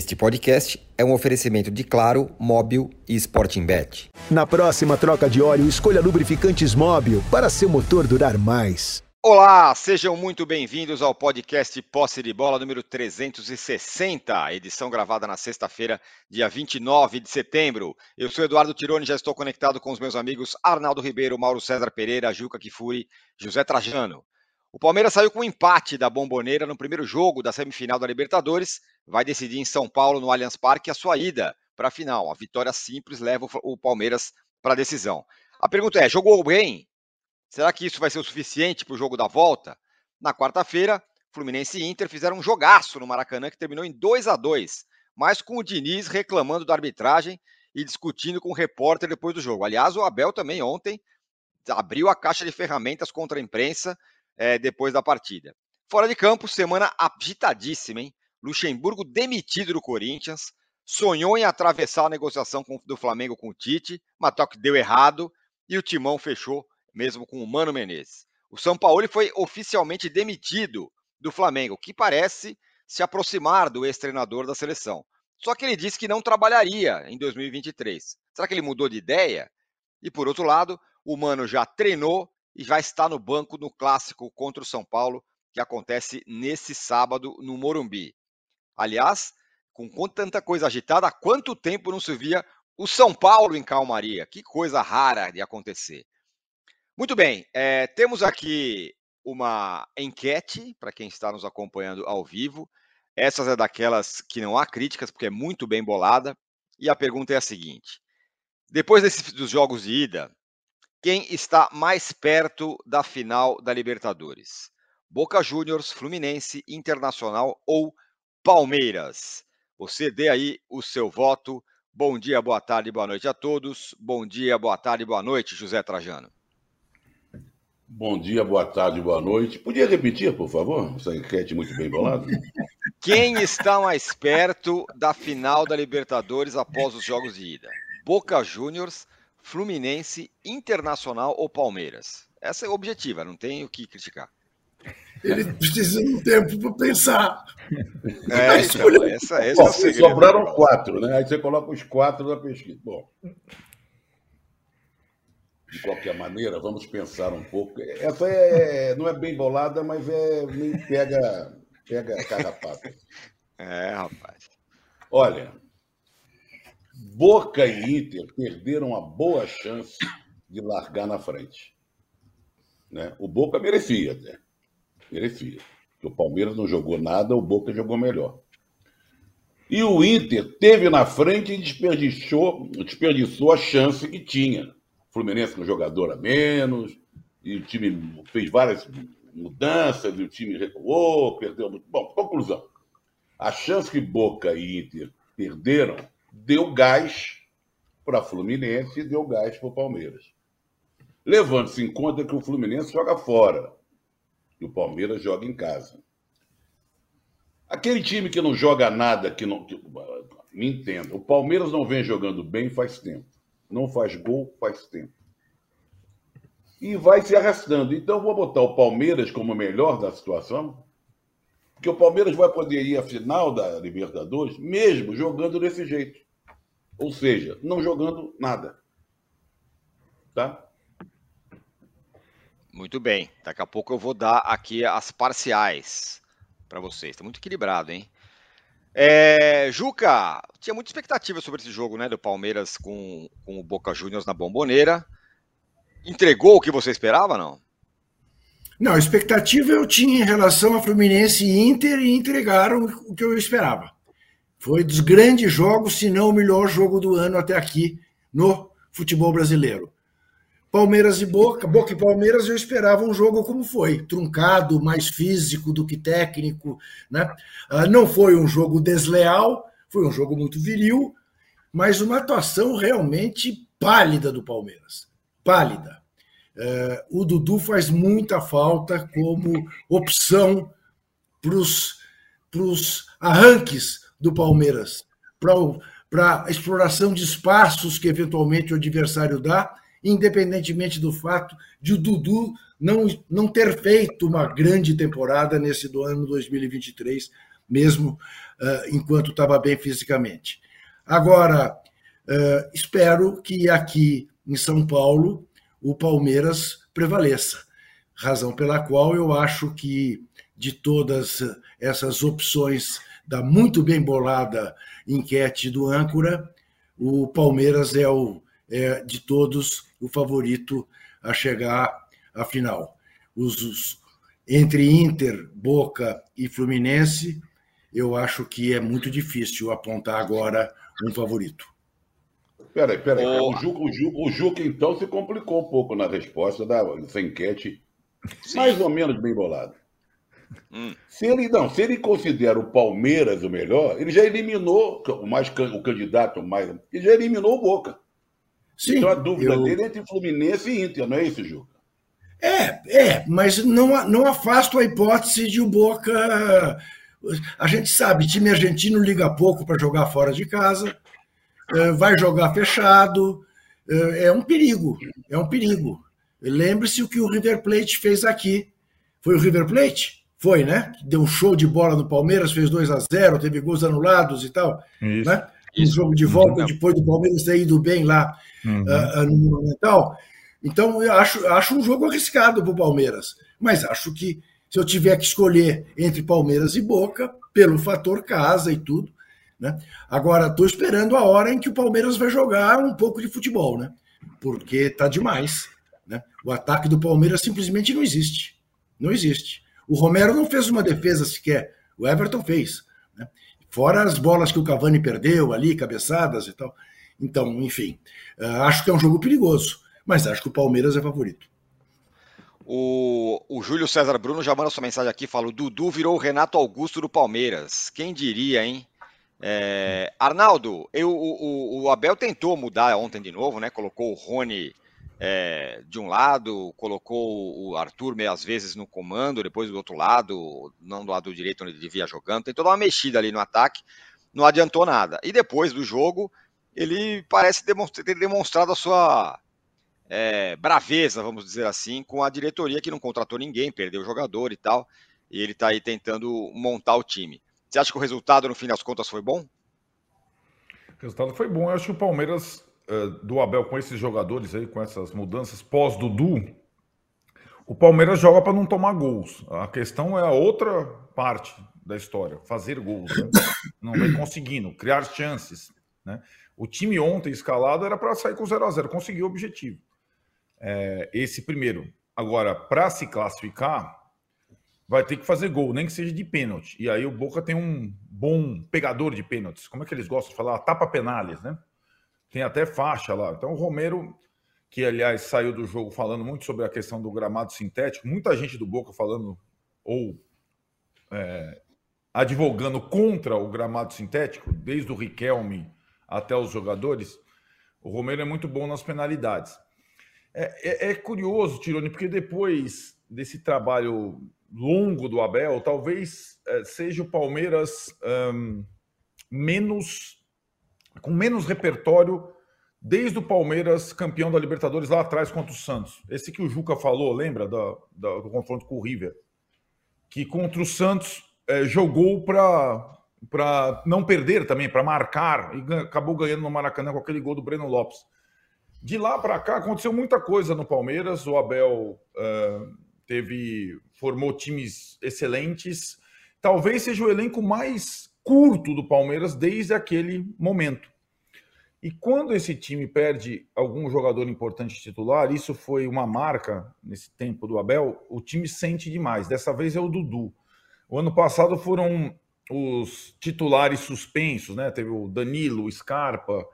Este podcast é um oferecimento de Claro, Móbil e Sporting Bet. Na próxima troca de óleo, escolha lubrificantes Móbil para seu motor durar mais. Olá, sejam muito bem-vindos ao podcast Posse de Bola número 360, edição gravada na sexta-feira, dia 29 de setembro. Eu sou Eduardo Tironi, já estou conectado com os meus amigos Arnaldo Ribeiro, Mauro César Pereira, Juca Kifuri, José Trajano. O Palmeiras saiu com um empate da Bomboneira no primeiro jogo da semifinal da Libertadores. Vai decidir em São Paulo, no Allianz Parque, a sua ida para a final. A vitória simples leva o Palmeiras para a decisão. A pergunta é: jogou bem? Será que isso vai ser o suficiente para o jogo da volta? Na quarta-feira, Fluminense e Inter fizeram um jogaço no Maracanã que terminou em 2 a 2 mas com o Diniz reclamando da arbitragem e discutindo com o repórter depois do jogo. Aliás, o Abel também ontem abriu a caixa de ferramentas contra a imprensa é, depois da partida. Fora de campo, semana agitadíssima, hein? Luxemburgo demitido do Corinthians, sonhou em atravessar a negociação com, do Flamengo com o Tite, mas que deu errado e o Timão fechou mesmo com o Mano Menezes. O São Paulo foi oficialmente demitido do Flamengo, que parece se aproximar do ex-treinador da seleção. Só que ele disse que não trabalharia em 2023. Será que ele mudou de ideia? E por outro lado, o Mano já treinou e já está no banco no clássico contra o São Paulo, que acontece nesse sábado no Morumbi. Aliás, com tanta coisa agitada, há quanto tempo não se via o São Paulo em calmaria? Que coisa rara de acontecer. Muito bem, é, temos aqui uma enquete para quem está nos acompanhando ao vivo. Essas é daquelas que não há críticas, porque é muito bem bolada. E a pergunta é a seguinte: depois desses, dos jogos de ida, quem está mais perto da final da Libertadores? Boca Juniors, Fluminense, Internacional ou Palmeiras? Você dê aí o seu voto. Bom dia, boa tarde, boa noite a todos. Bom dia, boa tarde, boa noite, José Trajano. Bom dia, boa tarde, boa noite. Podia repetir, por favor? Essa enquete muito bem bolada. Quem está mais perto da final da Libertadores após os jogos de ida? Boca Juniors, Fluminense, Internacional ou Palmeiras? Essa é a objetiva, não tem o que criticar. Ele precisa de um tempo para pensar. É, então, essa, essa Bom, é o segredo. Sobraram quatro, né? Aí você coloca os quatro da pesquisa. Bom, de qualquer maneira, vamos pensar um pouco. Essa é, não é bem bolada, mas é meio pega, pega carrapato. É, rapaz. Olha, Boca e Inter perderam uma boa chance de largar na frente. Né? O Boca merecia até. Merecia. o Palmeiras não jogou nada, o Boca jogou melhor. E o Inter teve na frente e desperdiçou, desperdiçou a chance que tinha. O Fluminense com um jogador a menos, e o time fez várias mudanças, e o time recuou, perdeu muito. Bom, conclusão. A chance que Boca e Inter perderam deu gás para Fluminense e deu gás para o Palmeiras. Levando-se em conta que o Fluminense joga fora e o Palmeiras joga em casa. Aquele time que não joga nada, que não. Que, me entenda, o Palmeiras não vem jogando bem faz tempo. Não faz gol faz tempo. E vai se arrastando. Então, vou botar o Palmeiras como melhor da situação, porque o Palmeiras vai poder ir à final da Libertadores, mesmo jogando desse jeito. Ou seja, não jogando nada. Tá? Muito bem. Daqui a pouco eu vou dar aqui as parciais para vocês. Está muito equilibrado, hein? É, Juca, tinha muita expectativa sobre esse jogo, né? Do Palmeiras com, com o Boca Juniors na bomboneira. Entregou o que você esperava, não? Não, a expectativa eu tinha em relação a Fluminense e Inter e entregaram o que eu esperava. Foi dos grandes jogos, se não o melhor jogo do ano até aqui no futebol brasileiro. Palmeiras e Boca, Boca e Palmeiras eu esperava um jogo como foi, truncado, mais físico do que técnico, né? Ah, não foi um jogo desleal, foi um jogo muito viril, mas uma atuação realmente pálida do Palmeiras, pálida. Eh, o Dudu faz muita falta como opção para os arranques do Palmeiras para a exploração de espaços que eventualmente o adversário dá, independentemente do fato de o Dudu não, não ter feito uma grande temporada nesse do ano 2023 mesmo uh, enquanto estava bem fisicamente. Agora, uh, espero que aqui em São Paulo o Palmeiras prevaleça, razão pela qual eu acho que de todas essas opções da muito bem bolada enquete do âncora, o Palmeiras é, o, é de todos o favorito a chegar à final. Os, os, entre Inter, Boca e Fluminense, eu acho que é muito difícil apontar agora um favorito. Peraí, peraí. Oh. O, Juca, o, Juca, o Juca, então, se complicou um pouco na resposta da, dessa enquete, Sim. mais ou menos bem bolada. Hum. Se ele não, se ele considera o Palmeiras o melhor, ele já eliminou o mais o candidato mais, ele já eliminou o Boca. Sim, então a dúvida eu... dele é entre Fluminense e Inter, não é isso, Juca? É, é, mas não, não afasto a hipótese de o Boca. A gente sabe, time argentino liga pouco para jogar fora de casa, vai jogar fechado, é, é um perigo, é um perigo. Lembre-se o que o River Plate fez aqui. Foi o River Plate? Foi, né? Deu um show de bola no Palmeiras, fez 2 a 0 teve gols anulados e tal. Isso. Né? Um jogo de volta depois do Palmeiras ter ido bem lá uhum. uh, no Monumental. Então, eu acho, acho um jogo arriscado para o Palmeiras. Mas acho que se eu tiver que escolher entre Palmeiras e Boca, pelo fator casa e tudo. Né? Agora, estou esperando a hora em que o Palmeiras vai jogar um pouco de futebol, né? porque está demais. Né? O ataque do Palmeiras simplesmente não existe. Não existe. O Romero não fez uma defesa sequer, o Everton fez. Né? Fora as bolas que o Cavani perdeu ali, cabeçadas e tal. Então, enfim, uh, acho que é um jogo perigoso, mas acho que o Palmeiras é favorito. O, o Júlio César Bruno já manda sua mensagem aqui, fala: o Dudu virou o Renato Augusto do Palmeiras. Quem diria, hein? É, Arnaldo, eu, o, o, Abel tentou mudar ontem de novo, né? Colocou o Rony é, de um lado, colocou o Arthur meias vezes no comando, depois do outro lado, não do lado direito onde ele devia jogando. Tentou dar uma mexida ali no ataque, não adiantou nada. E depois do jogo, ele parece ter demonstrado a sua é, braveza, vamos dizer assim, com a diretoria que não contratou ninguém, perdeu o jogador e tal, e ele está aí tentando montar o time. Você acha que o resultado, no fim das contas, foi bom? O resultado foi bom. Eu acho que o Palmeiras eh, do Abel com esses jogadores aí, com essas mudanças pós-Dudu, o Palmeiras joga para não tomar gols. A questão é a outra parte da história, fazer gols. Né? Não vem conseguindo, criar chances. Né? O time ontem escalado era para sair com 0 a 0 conseguiu o objetivo. É, esse primeiro. Agora, para se classificar, vai ter que fazer gol, nem que seja de pênalti. E aí o Boca tem um bom pegador de pênaltis. Como é que eles gostam de falar? Tapa penales, né? Tem até faixa lá. Então, o Romero, que aliás saiu do jogo falando muito sobre a questão do gramado sintético, muita gente do Boca falando ou é, advogando contra o gramado sintético, desde o Riquelme até os jogadores. O Romero é muito bom nas penalidades. É, é, é curioso, Tironi, porque depois desse trabalho longo do Abel, talvez é, seja o Palmeiras um, menos com menos repertório desde o Palmeiras campeão da Libertadores lá atrás contra o Santos. Esse que o Juca falou, lembra do, do, do confronto com o River? Que contra o Santos é, jogou para não perder também, para marcar, e acabou ganhando no Maracanã com aquele gol do Breno Lopes. De lá para cá aconteceu muita coisa no Palmeiras. O Abel teve formou times excelentes. Talvez seja o elenco mais curto do Palmeiras desde aquele momento. E quando esse time perde algum jogador importante titular, isso foi uma marca nesse tempo do Abel, o time sente demais. Dessa vez é o Dudu. O ano passado foram os titulares suspensos, né? Teve o Danilo, o Scarpa.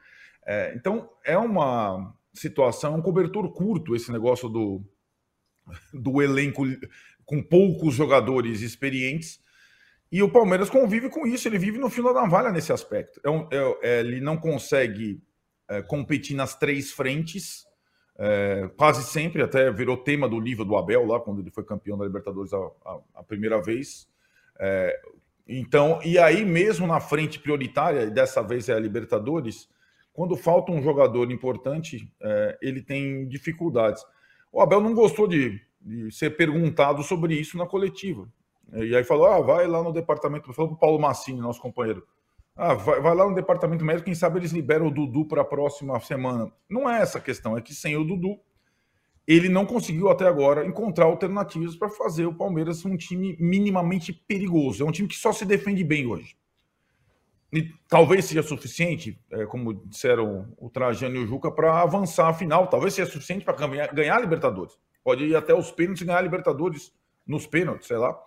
É, então é uma situação, um cobertor curto esse negócio do, do elenco com poucos jogadores experientes e o Palmeiras convive com isso, ele vive no fio da navalha nesse aspecto. É um, é, é, ele não consegue é, competir nas três frentes, é, quase sempre, até virou tema do livro do Abel, lá quando ele foi campeão da Libertadores a, a, a primeira vez. É, então, e aí mesmo na frente prioritária, e dessa vez é a Libertadores, quando falta um jogador importante, ele tem dificuldades. O Abel não gostou de, de ser perguntado sobre isso na coletiva. E aí falou: ah, vai lá no departamento. Falou pro Paulo Massini, nosso companheiro. Ah, vai, vai, lá no departamento médico, quem sabe eles liberam o Dudu para a próxima semana. Não é essa a questão, é que sem o Dudu, ele não conseguiu até agora encontrar alternativas para fazer o Palmeiras um time minimamente perigoso. É um time que só se defende bem hoje. E talvez seja suficiente, é, como disseram o Trajano e o Juca, para avançar a final. Talvez seja suficiente para ganhar, a Libertadores. Pode ir até os pênaltis e ganhar a Libertadores nos pênaltis, sei lá.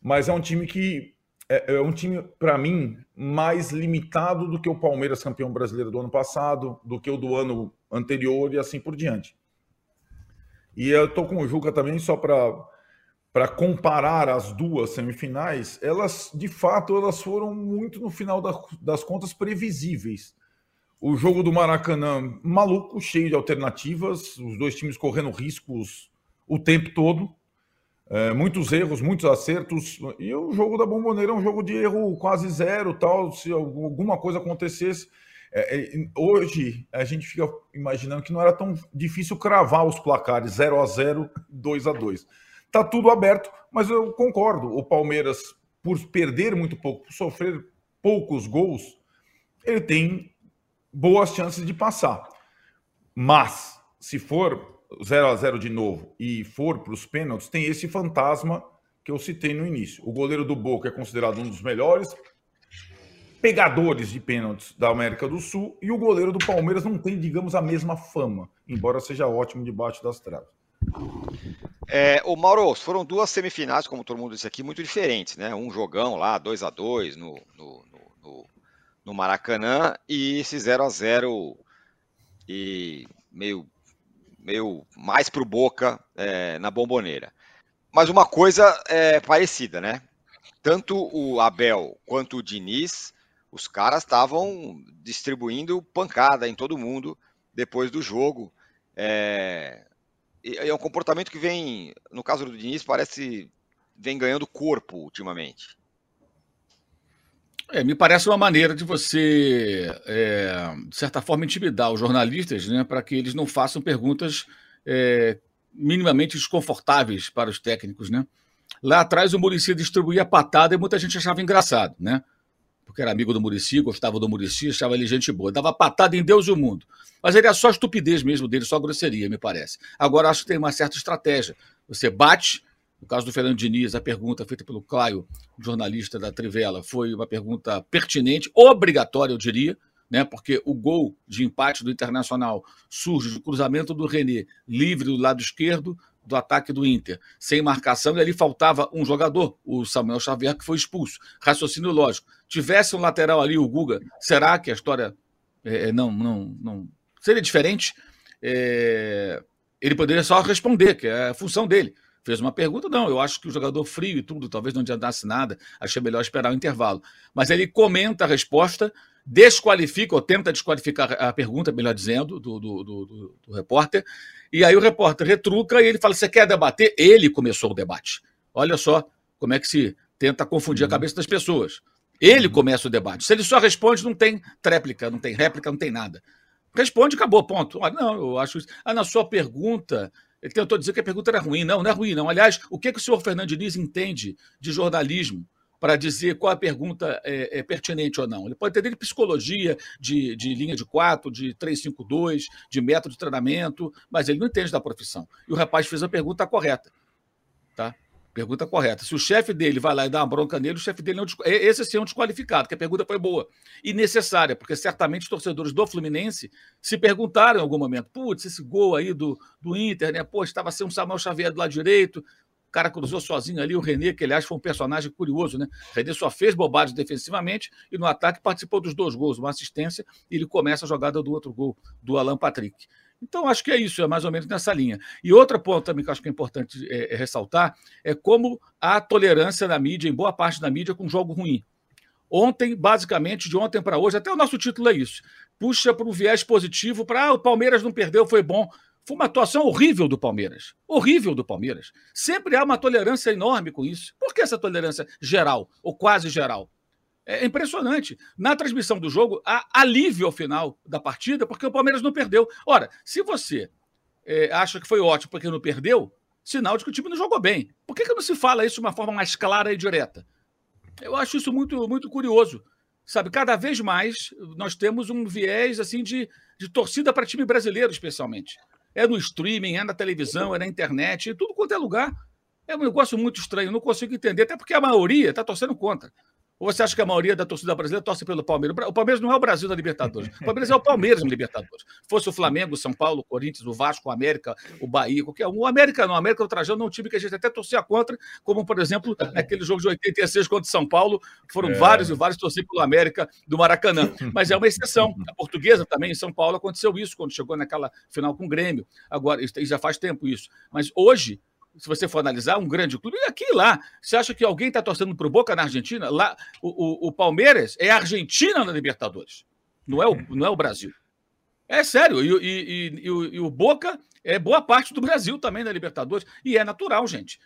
Mas é um time que é, é um time, para mim, mais limitado do que o Palmeiras campeão brasileiro do ano passado, do que o do ano anterior e assim por diante. E eu tô com o Juca também só para para comparar as duas semifinais, elas de fato elas foram muito no final das contas previsíveis. O jogo do Maracanã maluco, cheio de alternativas, os dois times correndo riscos o tempo todo. É, muitos erros, muitos acertos. E o jogo da Bomboneira é um jogo de erro quase zero, tal. Se alguma coisa acontecesse. É, é, hoje a gente fica imaginando que não era tão difícil cravar os placares 0 a 0 2 a 2 Tá tudo aberto, mas eu concordo. O Palmeiras, por perder muito pouco, por sofrer poucos gols, ele tem boas chances de passar. Mas, se for 0 a 0 de novo e for para os pênaltis, tem esse fantasma que eu citei no início. O goleiro do Boca é considerado um dos melhores pegadores de pênaltis da América do Sul e o goleiro do Palmeiras não tem, digamos, a mesma fama, embora seja ótimo debaixo das traves. É, o Mauro, foram duas semifinais, como todo mundo disse aqui, muito diferentes, né? Um jogão lá, 2 a 2 no, no, no, no Maracanã e esse 0 a 0 e meio meio mais pro Boca é, na bomboneira. Mas uma coisa é parecida, né? Tanto o Abel quanto o Diniz, os caras estavam distribuindo pancada em todo mundo depois do jogo. É, é um comportamento que vem, no caso do Diniz, parece vem ganhando corpo ultimamente. É, me parece uma maneira de você, é, de certa forma, intimidar os jornalistas né, para que eles não façam perguntas é, minimamente desconfortáveis para os técnicos. Né? Lá atrás, o Murici distribuía patada e muita gente achava engraçado, né? Porque era amigo do Murici, gostava do Murici, achava ele gente boa. Dava patada em Deus e o mundo. Mas ele é só estupidez mesmo dele, só grosseria, me parece. Agora, acho que tem uma certa estratégia. Você bate no caso do Fernando Diniz, a pergunta feita pelo Caio, jornalista da Trivela, foi uma pergunta pertinente, obrigatória, eu diria, né? porque o gol de empate do Internacional surge do cruzamento do René, livre do lado esquerdo do ataque do Inter, sem marcação, e ali faltava um jogador, o Samuel Xavier, que foi expulso. Raciocínio lógico. Tivesse um lateral ali, o Guga, será que a história é, não, não, não seria diferente? É, ele poderia só responder, que é a função dele fez uma pergunta, não, eu acho que o jogador frio e tudo, talvez não adiantasse nada, achei melhor esperar o intervalo. Mas ele comenta a resposta, desqualifica ou tenta desqualificar a pergunta, melhor dizendo, do, do, do, do repórter, e aí o repórter retruca e ele fala: Você quer debater? Ele começou o debate. Olha só como é que se tenta confundir uhum. a cabeça das pessoas. Ele uhum. começa o debate. Se ele só responde, não tem tréplica, não tem réplica, não tem nada. Responde, acabou, ponto. Olha, não, eu acho isso. Ah, na sua pergunta, ele tentou dizer que a pergunta era ruim. Não, não é ruim, não. Aliás, o que, que o senhor Fernando Diniz entende de jornalismo para dizer qual a pergunta é, é, pertinente ou não? Ele pode entender de psicologia, de, de linha de quatro, de 352, de método de treinamento, mas ele não entende da profissão. E o rapaz fez a pergunta correta. Tá? Pergunta correta. Se o chefe dele vai lá e dá uma bronca nele, o chefe dele não. Esse sim é um desqualificado, porque a pergunta foi boa e necessária, porque certamente os torcedores do Fluminense se perguntaram em algum momento: putz, esse gol aí do, do Inter, né? Pô, estava sendo um Samuel Xavier do lado direito, cara cruzou sozinho ali, o René, que aliás foi um personagem curioso, né? O René só fez bobagem defensivamente e no ataque participou dos dois gols, uma assistência, e ele começa a jogada do outro gol, do Alan Patrick. Então, acho que é isso, é mais ou menos nessa linha. E outro ponto também que acho que é importante é, é ressaltar é como a tolerância da mídia, em boa parte da mídia, com jogo ruim. Ontem, basicamente, de ontem para hoje, até o nosso título é isso. Puxa para o viés positivo, para ah, o Palmeiras não perdeu, foi bom. Foi uma atuação horrível do Palmeiras. Horrível do Palmeiras. Sempre há uma tolerância enorme com isso. Por que essa tolerância geral, ou quase geral? É impressionante. Na transmissão do jogo, há alívio ao final da partida, porque o Palmeiras não perdeu. Ora, se você é, acha que foi ótimo porque não perdeu, sinal de que o time não jogou bem. Por que, que não se fala isso de uma forma mais clara e direta? Eu acho isso muito, muito curioso. Sabe, cada vez mais nós temos um viés assim de, de torcida para time brasileiro, especialmente. É no streaming, é na televisão, é na internet, tudo quanto é lugar. É um negócio muito estranho, não consigo entender, até porque a maioria está torcendo contra. Ou você acha que a maioria da torcida brasileira torce pelo Palmeiras? O Palmeiras não é o Brasil da Libertadores. O Palmeiras é o Palmeiras na Libertadores. Fosse o Flamengo, o São Paulo, o Corinthians, o Vasco, o América, o Bahia, qualquer um. O América não. O América, o Trajano, é um time que a gente até torcia contra, como, por exemplo, naquele jogo de 86 contra o São Paulo. Foram é. vários e vários torcidos pelo América do Maracanã. Mas é uma exceção. A portuguesa também, em São Paulo, aconteceu isso quando chegou naquela final com o Grêmio. Agora, já faz tempo isso. Mas hoje, se você for analisar, um grande clube, aqui e lá. Você acha que alguém está torcendo para o Boca na Argentina? Lá, o, o, o, Palmeiras é a Argentina na Libertadores, não é o, não é o Brasil. É sério, e, e, e, e, o, e o Boca é boa parte do Brasil também na Libertadores, e é natural, gente.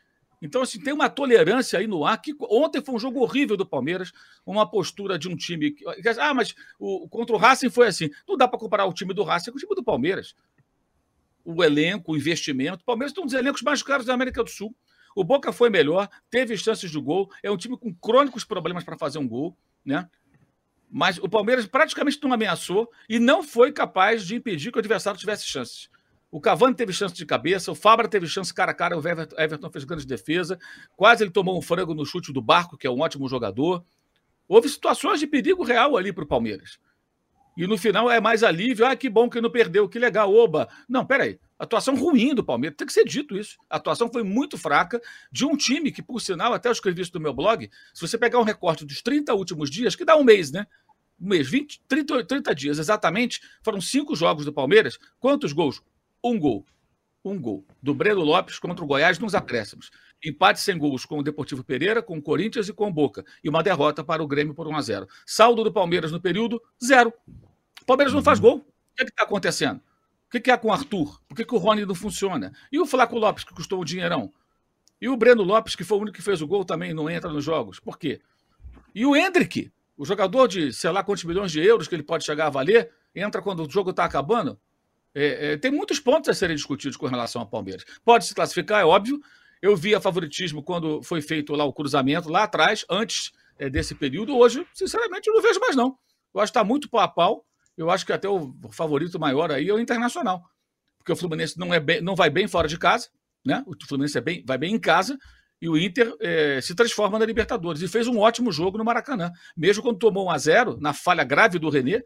Então, assim, tem uma tolerância aí no ar que ontem foi um jogo horrível do Palmeiras, uma postura de um time. Que, ah, mas o, contra o Racing foi assim. Não dá para comparar o time do Racing com o time do Palmeiras o elenco, o investimento. O Palmeiras tem um dos elencos mais caros da América do Sul. O Boca foi melhor, teve chances de gol, é um time com crônicos problemas para fazer um gol, né? Mas o Palmeiras praticamente não ameaçou e não foi capaz de impedir que o adversário tivesse chances. O Cavani teve chance de cabeça, o Fabra teve chance cara a cara, o Everton fez grande defesa, quase ele tomou um frango no chute do Barco, que é um ótimo jogador. Houve situações de perigo real ali para o Palmeiras. E no final é mais alívio. Ah, que bom que não perdeu, que legal, oba. Não, peraí. Atuação ruim do Palmeiras, tem que ser dito isso. A atuação foi muito fraca de um time que, por sinal, até eu escrevi isso no meu blog. Se você pegar um recorte dos 30 últimos dias, que dá um mês, né? Um mês, 20, 30, 30 dias exatamente, foram cinco jogos do Palmeiras. Quantos gols? Um gol. Um gol. Do Breno Lopes contra o Goiás nos acréscimos. Empate sem gols com o Deportivo Pereira, com o Corinthians e com o Boca. E uma derrota para o Grêmio por 1 a 0 Saldo do Palmeiras no período, zero. Palmeiras não faz uhum. gol. O que é está acontecendo? O que, que é com o Arthur? Por que, que o Rony não funciona? E o Flaco Lopes, que custou um dinheirão? E o Breno Lopes, que foi o único que fez o gol, também não entra nos jogos. Por quê? E o Hendrick, o jogador de sei lá quantos milhões de euros que ele pode chegar a valer, entra quando o jogo está acabando. É, é, tem muitos pontos a serem discutidos com relação ao Palmeiras. Pode se classificar, é óbvio, eu via favoritismo quando foi feito lá o cruzamento, lá atrás, antes é, desse período. Hoje, sinceramente, eu não vejo mais, não. Eu acho que está muito pau a pau. Eu acho que até o favorito maior aí é o Internacional. Porque o Fluminense não, é bem, não vai bem fora de casa, né? O Fluminense é bem, vai bem em casa e o Inter é, se transforma na Libertadores. E fez um ótimo jogo no Maracanã. Mesmo quando tomou 1 a 0 na falha grave do René,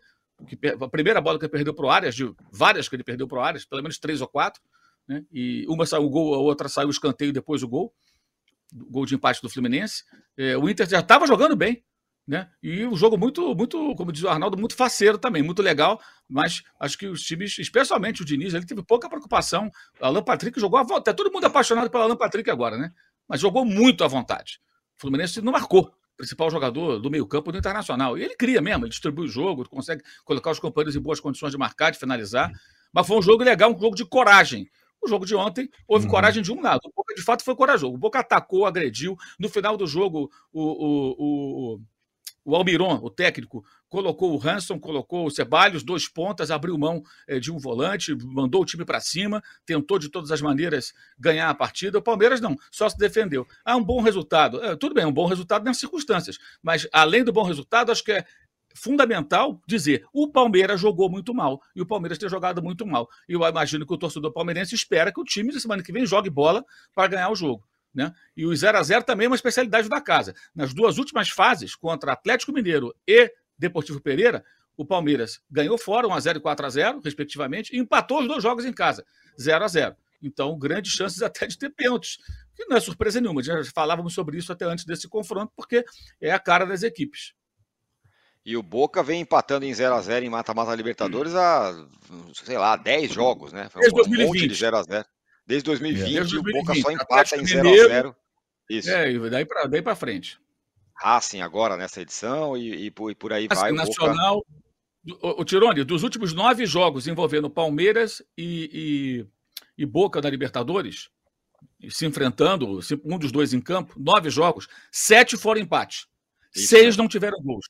que, a primeira bola que ele perdeu para o Arias, de várias que ele perdeu para o Arias, pelo menos três ou quatro, né? E uma saiu o gol, a outra saiu o escanteio depois o gol, gol de empate do Fluminense. É, o Inter já estava jogando bem, né? E um jogo muito, muito, como diz o Arnaldo, muito faceiro também, muito legal. Mas acho que os times, especialmente o Diniz, ele teve pouca preocupação. O Alan Patrick jogou à vontade. Tá todo mundo apaixonado pelo Alan Patrick agora, né? Mas jogou muito à vontade. O Fluminense não marcou principal jogador do meio-campo do Internacional. E ele cria mesmo, ele distribui o jogo, consegue colocar os companheiros em boas condições de marcar, de finalizar. Mas foi um jogo legal, um jogo de coragem. O jogo de ontem houve uhum. coragem de um lado. O Boca, de fato, foi corajoso. O Boca atacou, agrediu. No final do jogo, o, o, o, o Almiron, o técnico, colocou o Hanson, colocou o Ceballos, dois pontas, abriu mão eh, de um volante, mandou o time para cima, tentou de todas as maneiras ganhar a partida. O Palmeiras não, só se defendeu. Ah, um bom resultado. É, tudo bem, um bom resultado nas circunstâncias. Mas, além do bom resultado, acho que é fundamental dizer o Palmeiras jogou muito mal e o Palmeiras tem jogado muito mal. E eu imagino que o torcedor palmeirense espera que o time na semana que vem jogue bola para ganhar o jogo. Né? E o 0 a 0 também é uma especialidade da casa. Nas duas últimas fases, contra Atlético Mineiro e Deportivo Pereira, o Palmeiras ganhou fora 1 a 0 e 4 a 0 respectivamente, e empatou os dois jogos em casa, 0 a 0 Então, grandes chances até de ter pênaltis, que não é surpresa nenhuma. Já falávamos sobre isso até antes desse confronto, porque é a cara das equipes. E o Boca vem empatando em 0 a 0 em mata-mata Libertadores há, sei lá, 10 jogos, né? Foi um Desde 2020. monte de 0 a 0 Desde 2020, é. Desde 2020 o Boca só empata em 0 a 0 Isso. É, e daí para daí para frente. Racing agora nessa edição e, e, por, e por aí Racing vai. Nacional. Boca... O, o Tirone, dos últimos nove jogos envolvendo Palmeiras e, e, e Boca da Libertadores, se enfrentando, um dos dois em campo, nove jogos, sete foram empate. Isso Seis mesmo. não tiveram gols.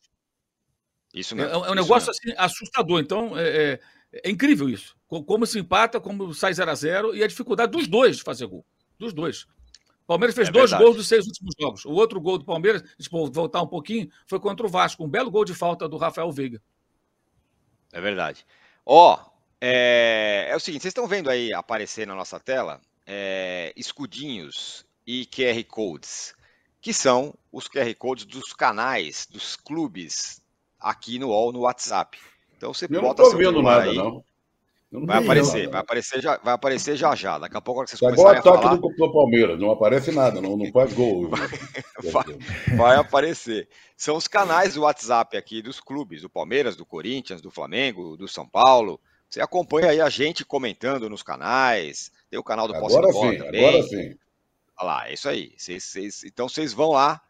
Isso é, mesmo. É, é um negócio assim, assustador. Então, é, é, é, incrível isso. Como se empata, como sai 0 a 0 e a dificuldade dos dois de fazer gol. Dos dois. O Palmeiras fez é dois gols dos seis últimos jogos. O outro gol do Palmeiras, eu voltar um pouquinho, foi contra o Vasco. Um belo gol de falta do Rafael Veiga. É verdade. Ó, oh, é, é, o seguinte, vocês estão vendo aí aparecer na nossa tela é, escudinhos e QR Codes, que são os QR Codes dos canais, dos clubes aqui no UOL, no WhatsApp. Então você Eu bota não tô vendo nada, aí, não. Vai aparecer, vai aparecer, já, vai aparecer já já. Daqui a pouco vocês tá começarem igual a falar... ataque do Palmeiras, não aparece nada, não, não faz gol. vai, vai, aparecer. São os canais do WhatsApp aqui dos clubes, do Palmeiras, do Corinthians, do Flamengo, do São Paulo. Você acompanha aí a gente comentando nos canais. Tem o canal do Posse agora sim, também. Agora sim. Olha lá, é isso aí. Cês, cês, então vocês vão lá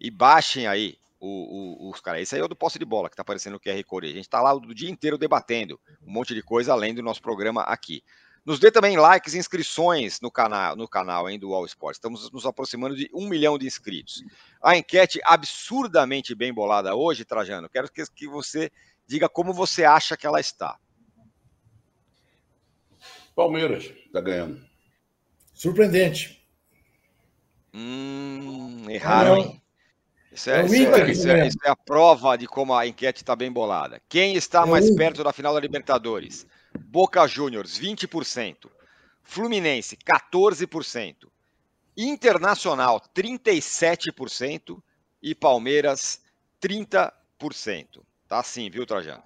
e baixem aí o, o, os caras. Esse aí é o do posse de bola que está aparecendo no QR Code. A gente está lá o dia inteiro debatendo um monte de coisa além do nosso programa aqui. Nos dê também likes e inscrições no canal, no canal hein, do All Sports. Estamos nos aproximando de um milhão de inscritos. A enquete absurdamente bem bolada hoje, Trajano. Quero que, que você diga como você acha que ela está. Palmeiras está ganhando. Surpreendente. Hum, erraram? Isso é, isso, é, isso, é, isso é, a prova de como a enquete está bem bolada. Quem está mais perto da final da Libertadores? Boca Juniors, 20%. Fluminense, 14%. Internacional, 37%. E Palmeiras, 30%. Tá assim, viu, Trajano?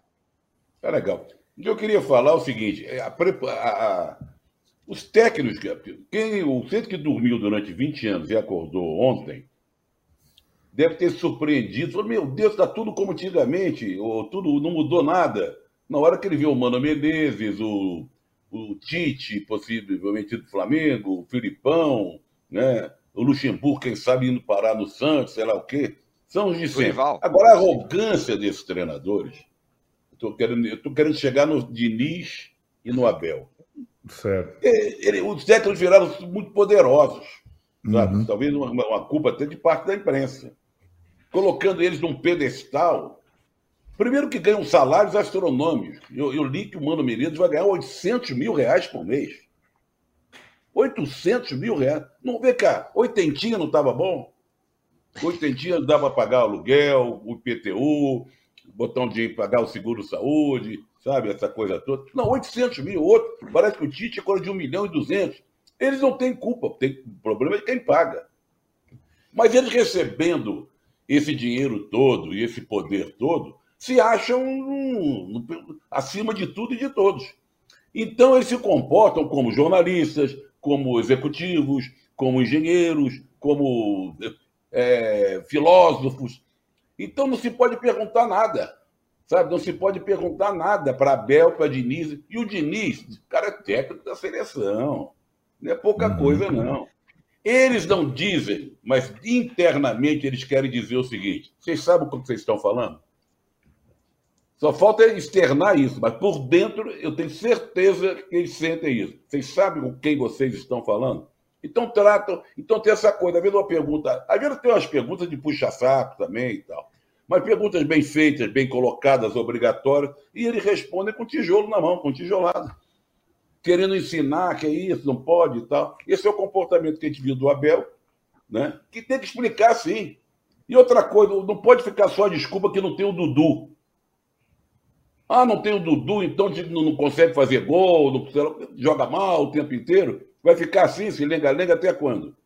Tá legal. O que eu queria falar é o seguinte: a, a, a, os técnicos, quem, o centro que dormiu durante 20 anos e acordou ontem, deve ter surpreendido. Falou, meu Deus, está tudo como antigamente, ou tudo não mudou nada. Na hora que ele viu o Mano Menezes, o, o Tite, possivelmente do Flamengo, o Filipão, né? o Luxemburgo, quem sabe indo parar no Santos, sei lá o quê. São os de sempre. Agora, a arrogância desses treinadores. Estou querendo, querendo chegar no Diniz e no Abel. Certo. Ele, ele, os técnicos viraram muito poderosos. Uhum. Talvez uma, uma culpa até de parte da imprensa colocando eles num pedestal. Primeiro que ganham salários astronômicos. Eu, eu li que o Mano Menezes vai ganhar 800 mil reais por mês. 800 mil reais. Não vê cá, oitentinha não estava bom? Oitentinha dava para pagar aluguel, o IPTU, dinheiro para pagar o seguro-saúde, sabe, essa coisa toda. Não, 800 mil, outro. Parece que o Tite é coisa de 1 milhão e 200. Eles não têm culpa, tem, o problema é de quem paga. Mas eles recebendo esse dinheiro todo e esse poder todo se acham acima de tudo e de todos. Então, eles se comportam como jornalistas, como executivos, como engenheiros, como é, filósofos. Então, não se pode perguntar nada. Sabe? Não se pode perguntar nada para Abel, para Diniz. E o Diniz, cara é técnico da seleção. Não é pouca coisa, não. Eles não dizem, mas internamente eles querem dizer o seguinte: vocês sabem o que vocês estão falando? Só falta externar isso, mas por dentro eu tenho certeza que eles sentem isso. Vocês sabem com quem vocês estão falando? Então tratam, então tem essa coisa, às vezes uma pergunta, às vezes tem umas perguntas de puxa-saco também e tal, mas perguntas bem feitas, bem colocadas, obrigatórias, e ele responde com tijolo na mão, com tijolada querendo ensinar que é isso, não pode e tal. Esse é o comportamento que a gente viu do Abel, né? que tem que explicar sim. E outra coisa, não pode ficar só a desculpa que não tem o Dudu. Ah, não tem o Dudu, então não consegue fazer gol, não, joga mal o tempo inteiro. Vai ficar assim, se lenga-lenga até quando?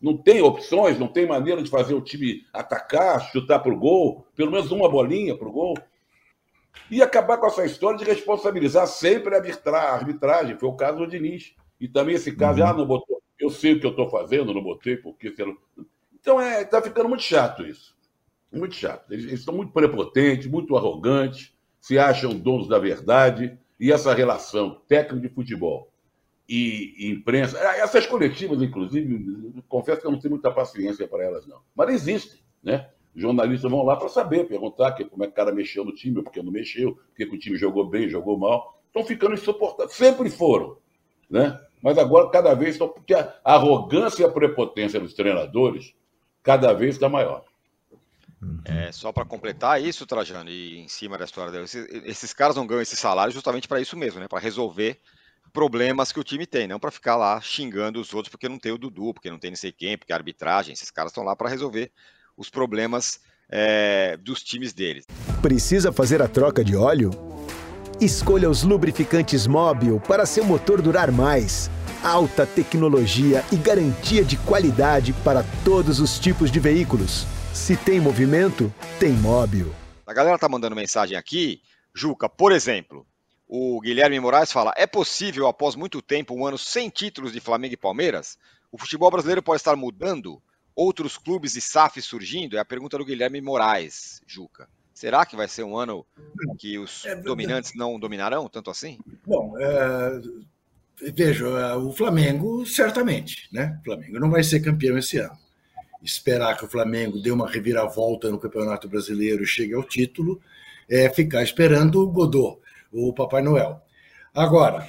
Não tem opções, não tem maneira de fazer o time atacar, chutar para o gol, pelo menos uma bolinha para o gol e acabar com essa história de responsabilizar sempre a arbitragem. Foi o caso do Diniz. E também esse caso, uhum. ah, não botou. Eu sei o que eu estou fazendo, não botei, porque. Então, é, está ficando muito chato isso. Muito chato. Eles, eles estão muito prepotentes, muito arrogantes, se acham donos da verdade. E essa relação técnico de futebol e, e imprensa, ah, essas coletivas, inclusive, confesso que eu não tenho muita paciência para elas, não. Mas existem, né? Jornalistas vão lá para saber, perguntar que, como é que o cara mexeu no time, porque não mexeu, porque o time jogou bem, jogou mal. Estão ficando insuportáveis. Sempre foram. Né? Mas agora, cada vez estão. Porque a arrogância e a prepotência dos treinadores cada vez está maior. É, só para completar isso, Trajano, e em cima da história dele, esses, esses caras não ganham esse salário justamente para isso mesmo, né? Para resolver problemas que o time tem, não para ficar lá xingando os outros porque não tem o Dudu, porque não tem não sei quem, porque a arbitragem, esses caras estão lá para resolver os problemas é, dos times deles. Precisa fazer a troca de óleo? Escolha os lubrificantes Móbil para seu motor durar mais. Alta tecnologia e garantia de qualidade para todos os tipos de veículos. Se tem movimento, tem Móbil. A galera tá mandando mensagem aqui. Juca, por exemplo, o Guilherme Moraes fala: é possível, após muito tempo, um ano sem títulos de Flamengo e Palmeiras? O futebol brasileiro pode estar mudando? Outros clubes e SAFs surgindo? É a pergunta do Guilherme Moraes, Juca. Será que vai ser um ano que os é dominantes não dominarão tanto assim? Bom, é, veja, o Flamengo certamente, né? O Flamengo não vai ser campeão esse ano. Esperar que o Flamengo dê uma reviravolta no Campeonato Brasileiro e chegue ao título é ficar esperando o Godot, o Papai Noel. Agora,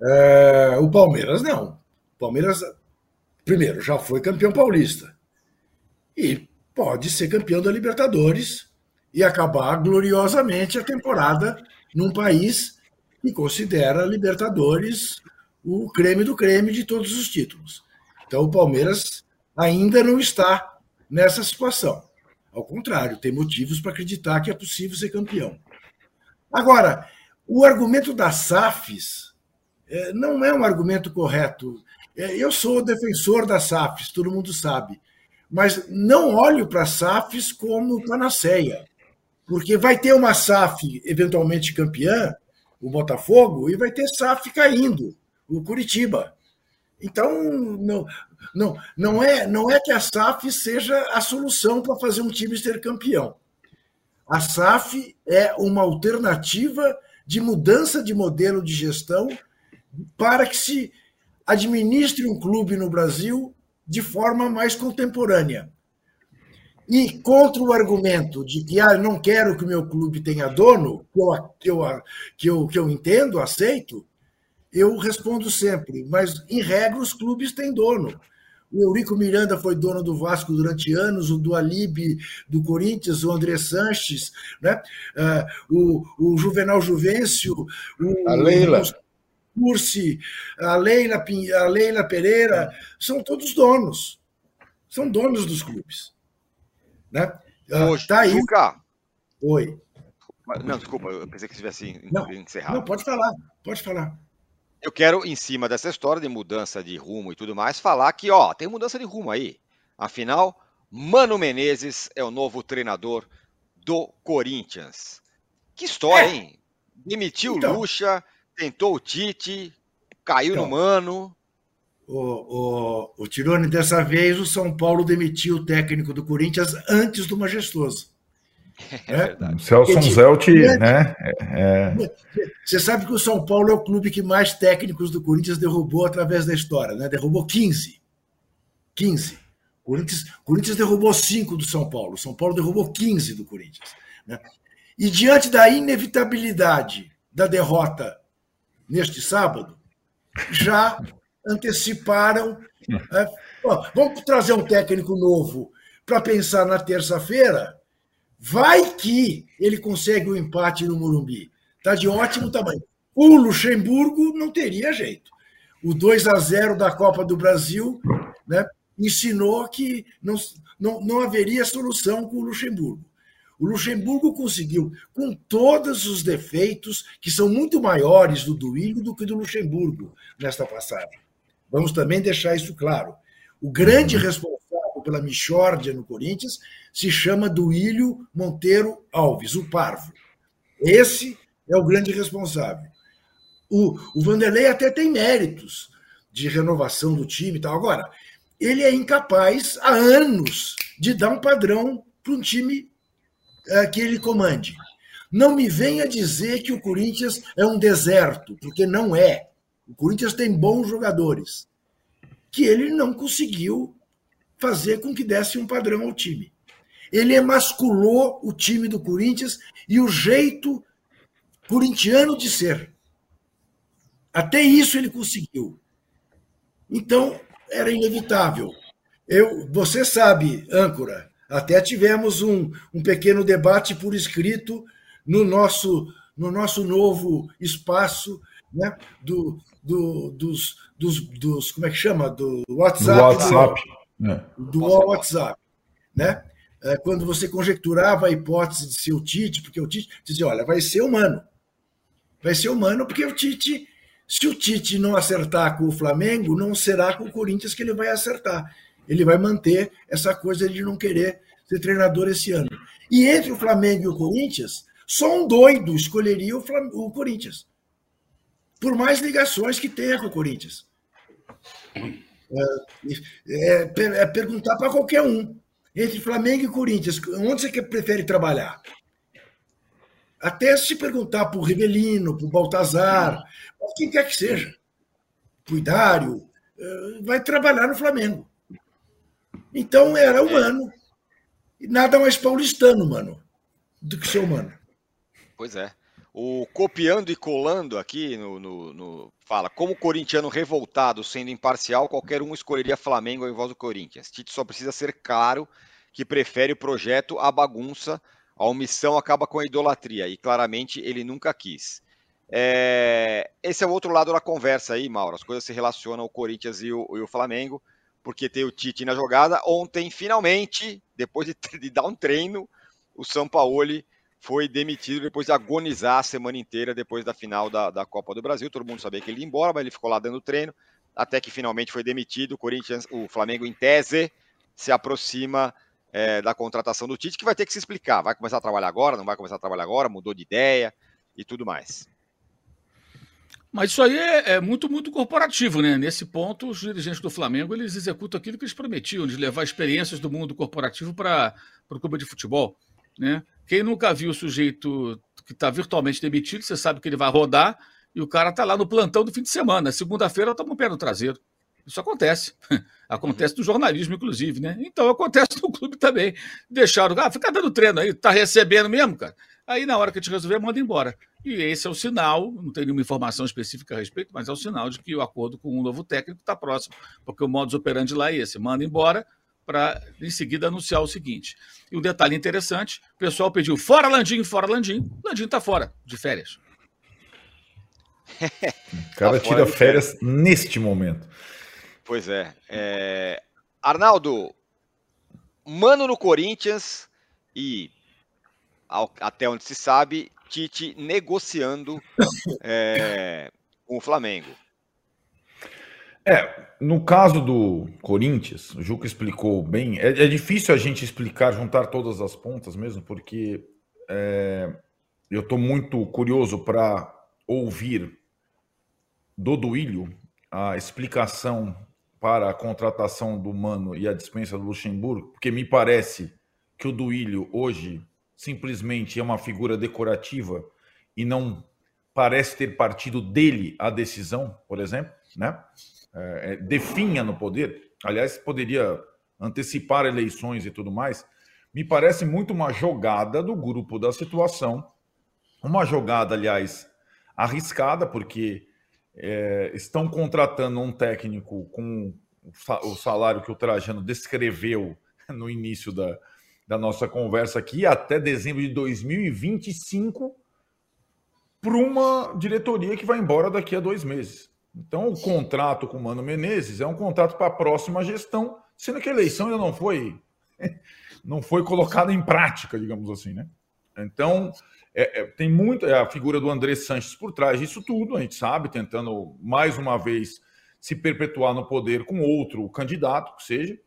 é, o Palmeiras não. O Palmeiras, primeiro, já foi campeão paulista e pode ser campeão da Libertadores e acabar gloriosamente a temporada num país que considera Libertadores o creme do creme de todos os títulos. Então o Palmeiras ainda não está nessa situação. Ao contrário, tem motivos para acreditar que é possível ser campeão. Agora, o argumento das SAFs é, não é um argumento correto. É, eu sou defensor das SAFs, todo mundo sabe, mas não olho para SAFs como panaceia. Porque vai ter uma SAF eventualmente campeã, o Botafogo, e vai ter SAF caindo, o Curitiba. Então, não, não, não, é, não é que a SAF seja a solução para fazer um time ser campeão. A SAF é uma alternativa de mudança de modelo de gestão para que se administre um clube no Brasil de forma mais contemporânea. E contra o argumento de que ah, não quero que o meu clube tenha dono, que eu, que eu, que eu, que eu entendo, aceito, eu respondo sempre, mas em regra os clubes têm dono. O Eurico Miranda foi dono do Vasco durante anos, o do Alibe do Corinthians, o André Sanches, né? Uh, o, o Juvenal Juvencio, o, a Leila. O Cursi, a Leila, a Leila Pereira, são todos donos. São donos dos clubes. Né? Hoje, tá aí. Juca. Oi. Não, desculpa, eu pensei que tivesse não, encerrado. Não, pode falar, pode falar. Eu quero, em cima dessa história de mudança de rumo e tudo mais, falar que, ó, tem mudança de rumo aí. Afinal, Mano Menezes é o novo treinador do Corinthians. Que história, é. hein? Demitiu então, Lucha, tentou o Tite, caiu então, no Mano o, o, o Tirone, dessa vez o São Paulo demitiu o técnico do Corinthians antes do majestoso. É verdade. Celso Zelt, né? É... Você sabe que o São Paulo é o clube que mais técnicos do Corinthians derrubou através da história, né? Derrubou 15. 15. Corinthians, Corinthians derrubou 5 do São Paulo. São Paulo derrubou 15 do Corinthians. Né? E diante da inevitabilidade da derrota neste sábado, já anteciparam. Né? vamos trazer um técnico novo para pensar na terça-feira. Vai que ele consegue o um empate no Morumbi. Está de ótimo tamanho. O Luxemburgo não teria jeito. O 2 a 0 da Copa do Brasil né, ensinou que não, não, não haveria solução com o Luxemburgo. O Luxemburgo conseguiu, com todos os defeitos, que são muito maiores do Duílio do que do Luxemburgo nesta passagem. Vamos também deixar isso claro. O grande responsável pela Michórdia no Corinthians se chama Duílio Monteiro Alves, o Parvo. Esse é o grande responsável. O, o Vanderlei até tem méritos de renovação do time e tal. Agora, ele é incapaz há anos de dar um padrão para um time que ele comande. Não me venha dizer que o Corinthians é um deserto, porque não é. O Corinthians tem bons jogadores que ele não conseguiu fazer com que desse um padrão ao time. Ele emasculou o time do Corinthians e o jeito corintiano de ser. Até isso ele conseguiu. Então, era inevitável. Eu, você sabe, âncora, até tivemos um, um pequeno debate por escrito no nosso, no nosso novo espaço né, do, do, dos, dos, dos, Como é que chama? Do WhatsApp. Do WhatsApp. Do, é. do WhatsApp. Né? É, quando você conjecturava a hipótese de ser o Tite, porque o Tite dizia: olha, vai ser humano. Vai ser humano, porque o Tite, se o Tite não acertar com o Flamengo, não será com o Corinthians que ele vai acertar. Ele vai manter essa coisa de não querer ser treinador esse ano. E entre o Flamengo e o Corinthians, só um doido escolheria o, Flam o Corinthians. Por mais ligações que tenha com o Corinthians. É, é, é perguntar para qualquer um. Entre Flamengo e Corinthians, onde você prefere trabalhar? Até se perguntar para o Rivelino, para o Baltazar, quem quer que seja, para o é, vai trabalhar no Flamengo. Então era humano. E nada mais paulistano, mano, do que ser humano. Pois é. O copiando e colando aqui no, no, no, fala como corintiano revoltado sendo imparcial, qualquer um escolheria Flamengo ao invés do Corinthians. Tite só precisa ser claro que prefere o projeto à bagunça. A omissão acaba com a idolatria e claramente ele nunca quis. É... Esse é o outro lado da conversa aí, Mauro. As coisas se relacionam o Corinthians e o, e o Flamengo, porque tem o Tite na jogada. Ontem, finalmente, depois de, de dar um treino, o São Paulo foi demitido depois de agonizar a semana inteira depois da final da, da Copa do Brasil. Todo mundo sabia que ele ia embora, mas ele ficou lá dando treino, até que finalmente foi demitido. O Corinthians, o Flamengo, em tese, se aproxima é, da contratação do Tite, que vai ter que se explicar. Vai começar a trabalhar agora, não vai começar a trabalhar agora, mudou de ideia e tudo mais. Mas isso aí é, é, muito, muito corporativo, né? Nesse ponto, os dirigentes do Flamengo eles executam aquilo que eles prometiam, de levar experiências do mundo corporativo para o clube de futebol. Né? Quem nunca viu o sujeito que está virtualmente demitido, você sabe que ele vai rodar e o cara está lá no plantão do fim de semana. Segunda-feira com o pé no traseiro. Isso acontece. Acontece no jornalismo, inclusive, né? Então acontece no clube também. Deixaram, ah, fica dando treino aí, tá recebendo mesmo, cara. Aí na hora que a gente resolver, manda embora. E esse é o sinal, não tem nenhuma informação específica a respeito, mas é o sinal de que o acordo com o novo técnico está próximo, porque o modus operandi lá é esse: manda embora, para em seguida anunciar o seguinte. E um detalhe interessante: o pessoal pediu fora Landim, fora Landim. Landim está fora, de férias. o cara tá tira férias, férias neste momento. Pois é. é. Arnaldo, mano no Corinthians e ao, até onde se sabe, Tite negociando é, com o Flamengo. É, no caso do Corinthians, o Juca explicou bem. É, é difícil a gente explicar, juntar todas as pontas mesmo, porque é, eu estou muito curioso para ouvir do Duílio a explicação para a contratação do Mano e a dispensa do Luxemburgo, porque me parece que o Duílio hoje simplesmente é uma figura decorativa e não parece ter partido dele a decisão, por exemplo, né? É, é, definha no poder, aliás, poderia antecipar eleições e tudo mais, me parece muito uma jogada do grupo da situação, uma jogada, aliás, arriscada, porque é, estão contratando um técnico com o salário que o Trajano descreveu no início da, da nossa conversa aqui, até dezembro de 2025, para uma diretoria que vai embora daqui a dois meses. Então, o contrato com o Mano Menezes é um contrato para a próxima gestão, sendo que a eleição ainda não foi não foi colocada em prática, digamos assim, né? Então, é, é, tem muito é a figura do André Sanches por trás disso tudo, a gente sabe, tentando mais uma vez se perpetuar no poder com outro candidato, que seja,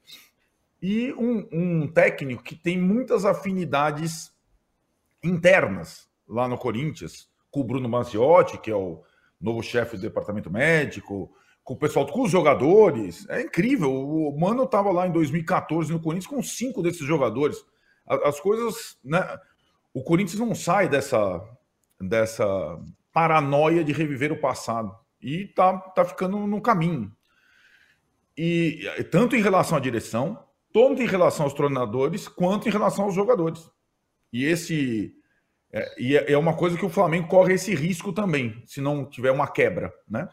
e um, um técnico que tem muitas afinidades internas lá no Corinthians, com o Bruno Mazziotti, que é o novo chefe do departamento médico, com o pessoal, com os jogadores. É incrível. O Mano estava lá em 2014 no Corinthians com cinco desses jogadores. As coisas, né? O Corinthians não sai dessa, dessa paranoia de reviver o passado e tá, tá ficando no caminho. E tanto em relação à direção, tanto em relação aos treinadores, quanto em relação aos jogadores. E esse é, e é, é uma coisa que o Flamengo corre esse risco também, se não tiver uma quebra, né?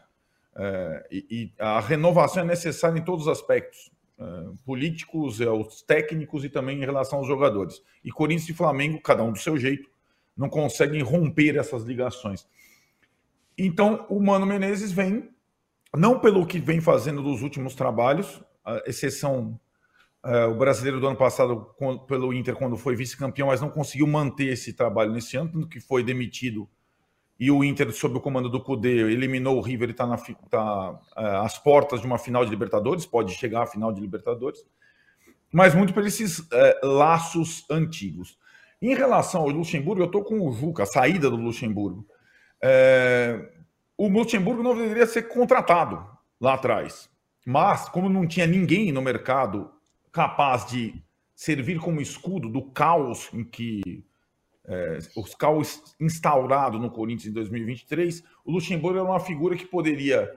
É, e, e, a renovação é necessária em todos os aspectos, é, políticos, é, os técnicos e também em relação aos jogadores. E Corinthians e Flamengo, cada um do seu jeito, não conseguem romper essas ligações. Então, o Mano Menezes vem não pelo que vem fazendo dos últimos trabalhos, exceção uh, o brasileiro do ano passado com, pelo Inter quando foi vice-campeão, mas não conseguiu manter esse trabalho nesse ano, que foi demitido e o Inter, sob o comando do Cudê, eliminou o River e está tá, uh, às portas de uma final de Libertadores, pode chegar à final de Libertadores, mas muito por esses uh, laços antigos. Em relação ao Luxemburgo, eu estou com o Juca, a saída do Luxemburgo. É, o Luxemburgo não deveria ser contratado lá atrás. Mas, como não tinha ninguém no mercado capaz de servir como escudo do caos em que é, os caos instaurado no Corinthians em 2023, o Luxemburgo era uma figura que poderia,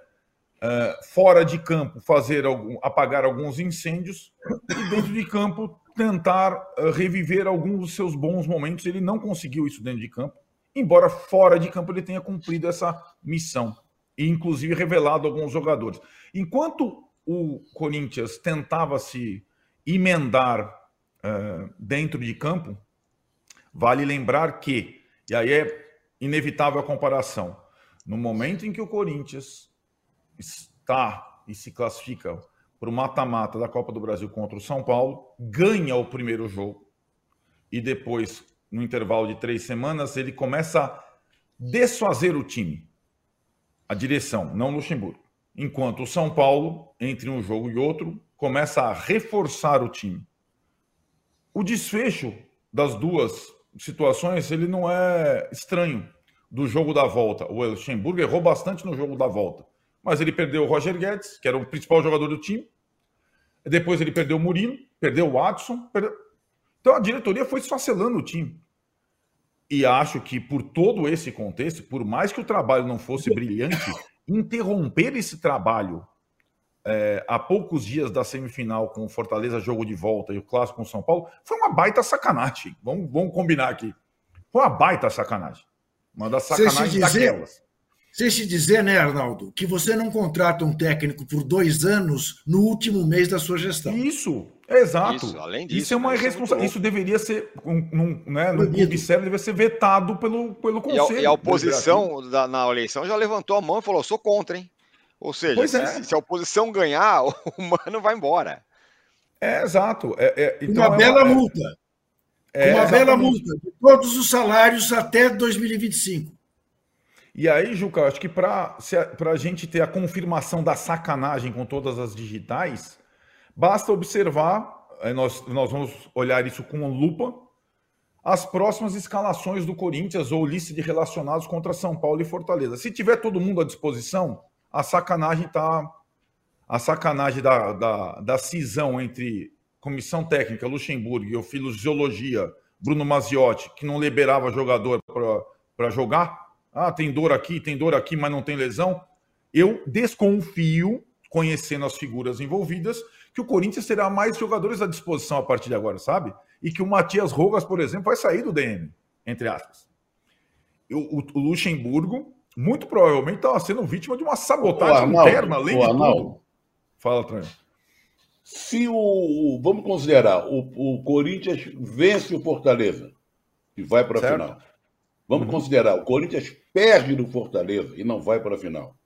é, fora de campo, fazer algum, apagar alguns incêndios e dentro de campo tentar é, reviver alguns dos seus bons momentos. Ele não conseguiu isso dentro de campo, embora fora de campo ele tenha cumprido essa missão e inclusive revelado alguns jogadores. Enquanto o Corinthians tentava se emendar uh, dentro de campo, vale lembrar que, e aí é inevitável a comparação, no momento em que o Corinthians está e se classifica para o mata-mata da Copa do Brasil contra o São Paulo, ganha o primeiro jogo e depois, no intervalo de três semanas, ele começa a desfazer o time, a direção, não Luxemburgo. Enquanto o São Paulo, entre um jogo e outro, começa a reforçar o time. O desfecho das duas situações, ele não é estranho do jogo da volta. O Luxemburgo errou bastante no jogo da volta, mas ele perdeu o Roger Guedes, que era o principal jogador do time. Depois ele perdeu o Murilo, perdeu o Watson. Perdeu... Então a diretoria foi esfacelando o time. E acho que por todo esse contexto, por mais que o trabalho não fosse brilhante, interromper esse trabalho é, há poucos dias da semifinal com o Fortaleza jogo de volta e o clássico com o São Paulo foi uma baita sacanagem. Vamos, vamos combinar aqui. Foi uma baita sacanagem. Uma das sacanagens dizer, daquelas. Sem te dizer, né, Arnaldo, que você não contrata um técnico por dois anos no último mês da sua gestão. Isso, exato. Isso, além disso, isso é uma irresponsabilidade. Isso deveria ser, um, um, né, no clube sério, deveria ser vetado pelo, pelo conselho. E a, e a oposição da, na eleição já levantou a mão e falou: sou contra, hein? Ou seja, se, é. se, a oposição ganhar, o mano vai embora. É, exato. É, é, então uma é bela uma, multa. É, uma bela multa de todos os salários até 2025. E aí, Juca, acho que para a gente ter a confirmação da sacanagem com todas as digitais, basta observar, nós, nós vamos olhar isso com lupa, as próximas escalações do Corinthians ou lista de relacionados contra São Paulo e Fortaleza. Se tiver todo mundo à disposição, a sacanagem tá a sacanagem da, da, da cisão entre comissão técnica Luxemburgo e o Fisiologia Bruno Maziotti, que não liberava jogador para jogar. Ah, tem dor aqui, tem dor aqui, mas não tem lesão. Eu desconfio, conhecendo as figuras envolvidas, que o Corinthians terá mais jogadores à disposição a partir de agora, sabe? E que o Matias Rogas, por exemplo, vai sair do DM, entre aspas. O, o, o Luxemburgo muito provavelmente estava sendo vítima de uma sabotagem interna, além de tudo. Fala, Tranho. Se o. Vamos considerar, o, o Corinthians vence o Fortaleza e vai para a final. Vamos uhum. considerar, o Corinthians perde no Fortaleza e não vai para a final.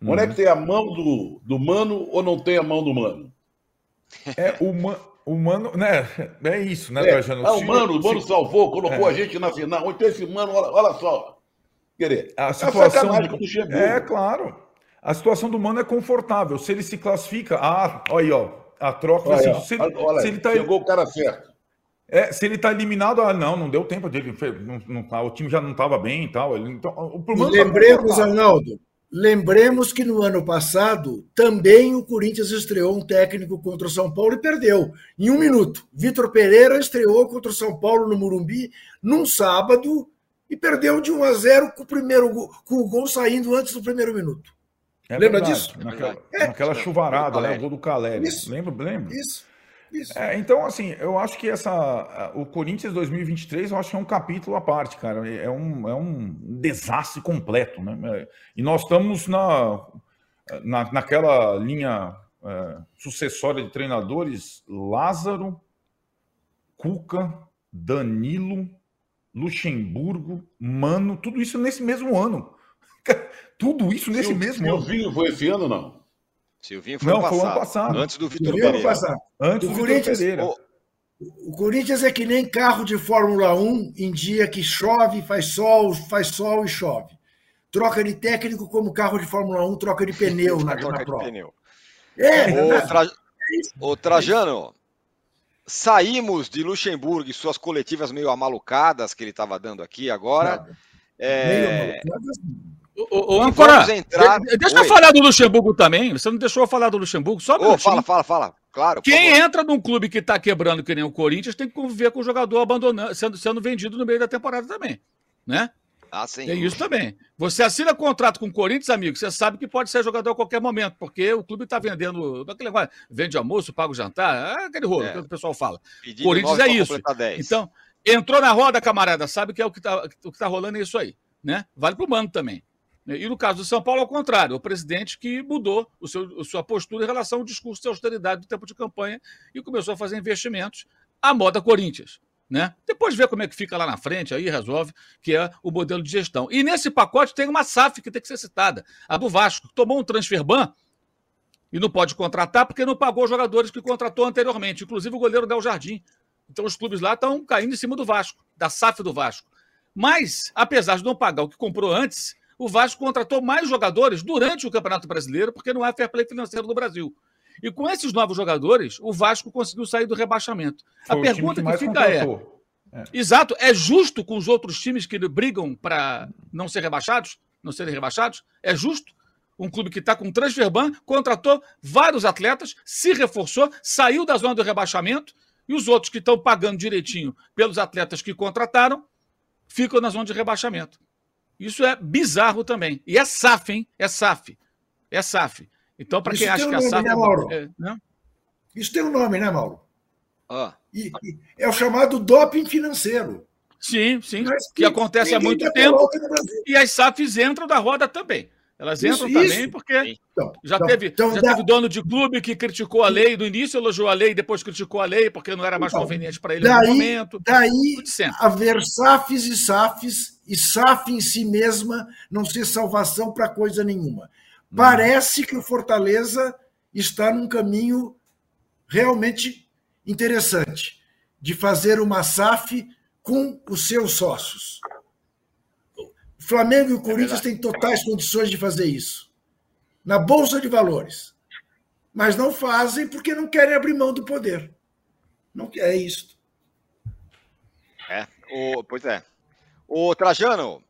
Uhum. Onde é que tem a mão do, do Mano ou não tem a mão do Mano? É, o, man, o Mano, né? É isso, né, é, Trajano? Ah, o Mano, o Mano salvou, colocou é. a gente na final. Então esse Mano, olha, olha só, Querer. A é situação. É, é claro. A situação do Mano é confortável. Se ele se classifica, ah, olha aí, ó. A troca olha, assim, se, ele, olha, se ele tá, chegou o cara certo. É, se ele tá eliminado, ah, não, não deu tempo dele. Não, não, o time já não estava bem e tal. Ele, então, o tá lembremos, tá Arnaldo, lembremos que no ano passado também o Corinthians estreou um técnico contra o São Paulo e perdeu em um minuto. Vitor Pereira estreou contra o São Paulo no Murumbi num sábado e perdeu de 1 a 0 com o primeiro gol, com o gol saindo antes do primeiro minuto. É Lembra verdade. disso? Naquela, é. naquela chuvarada, né? O gol do Caleri. Isso. Lembra? Lembra? Isso. Isso. É, então, assim, eu acho que essa, o Corinthians 2023 eu acho que é um capítulo à parte, cara. É um, é um desastre completo, né? E nós estamos na, na, naquela linha é, sucessória de treinadores: Lázaro, Cuca, Danilo, Luxemburgo, Mano, tudo isso nesse mesmo ano. Tudo isso nesse Sil- mesmo ano. Silvinho foi esse ano ou não? Silvinho foi Não, ano foi o ano passado, passado. Antes do Vitor Pereira. passado. Antes O do Corinthians- Pereira. Ô, O Corinthians é que nem carro de Fórmula 1 em dia que chove, faz sol, faz sol e chove. Troca de técnico como carro de Fórmula 1 troca de pneu na, troca na de prova. pneu. É, verdade. Tra... Ô, Trajano, saímos de Luxemburgo e suas coletivas meio amalucadas que ele estava dando aqui agora. Meio É... maluco. Ô, ô, vamos entrar- de- deixa Oi. eu falar do Luxemburgo também. Você não deixou eu falar do Luxemburgo? Só um minutinho. fala, fala, fala. Claro. Quem favor. entra num clube que está quebrando que nem o Corinthians tem que conviver com o jogador abandonando, sendo, sendo vendido no meio da temporada também. Né? Ah, sim. Tem isso também. Você assina contrato com o Corinthians, amigo, você sabe que pode ser jogador a qualquer momento, porque o clube está vendendo. Aquele negócio, vende almoço, paga o jantar, é aquele rolo É. que o pessoal fala. Pedido Corinthians é isso. completar 10. Então, entrou na roda, camarada, sabe que é o que está tá rolando é isso aí. Né? Vale para o Mano também. E no caso do São Paulo, ao contrário, o presidente que mudou o seu, a sua postura em relação ao discurso de austeridade do tempo de campanha e começou a fazer investimentos à moda Corinthians. Né? Depois vê como é que fica lá na frente, aí resolve, que é o modelo de gestão. E nesse pacote tem uma SAF que tem que ser citada, a do Vasco, que tomou um transfer ban e não pode contratar porque não pagou os jogadores que contratou anteriormente, inclusive o goleiro Del Jardim. Então os clubes lá estão caindo em cima do Vasco, da SAF do Vasco. Mas, apesar de não pagar o que comprou antes, o Vasco contratou mais jogadores durante o Campeonato Brasileiro, porque não há fair play financeiro no Brasil. E com esses novos jogadores, o Vasco conseguiu sair do rebaixamento. Foi a pergunta que, mais fica é: contratou. Exato. É justo com os outros times que brigam para não ser rebaixados, não serem rebaixados? É justo? Um clube que está com transfer ban, contratou vários atletas, se reforçou, saiu da zona do rebaixamento, e os outros que estão pagando direitinho pelos atletas que contrataram, ficam na zona de rebaixamento. Isso é bizarro também. E é SAF, hein? É SAF. É SAF. Então, para quem acha um que a nome, SAF né, Mauro? é, né? Isso tem um nome, né, Mauro? Ah, E- e é o chamado doping financeiro. Sim, sim. Mas Que acontece há muito tempo. no Brasil. E as SAFs entram da roda também. Elas Isso, entram também isso. porque Então, já, então, teve, então já dá- teve dono de clube que criticou a lei, do início elogiou a lei, depois criticou a lei porque não era mais Então, conveniente para ele no daí, momento. daí haver SAFs e SAFs, e SAF em si mesma não ser salvação para coisa nenhuma. Parece que o Fortaleza está num caminho realmente interessante de fazer uma SAF com os seus sócios. O Flamengo e o Corinthians têm totais condições de fazer isso. Na Bolsa de Valores. Mas não fazem porque não querem abrir mão do poder. Não é isso. é. O, pois é. O Trajano,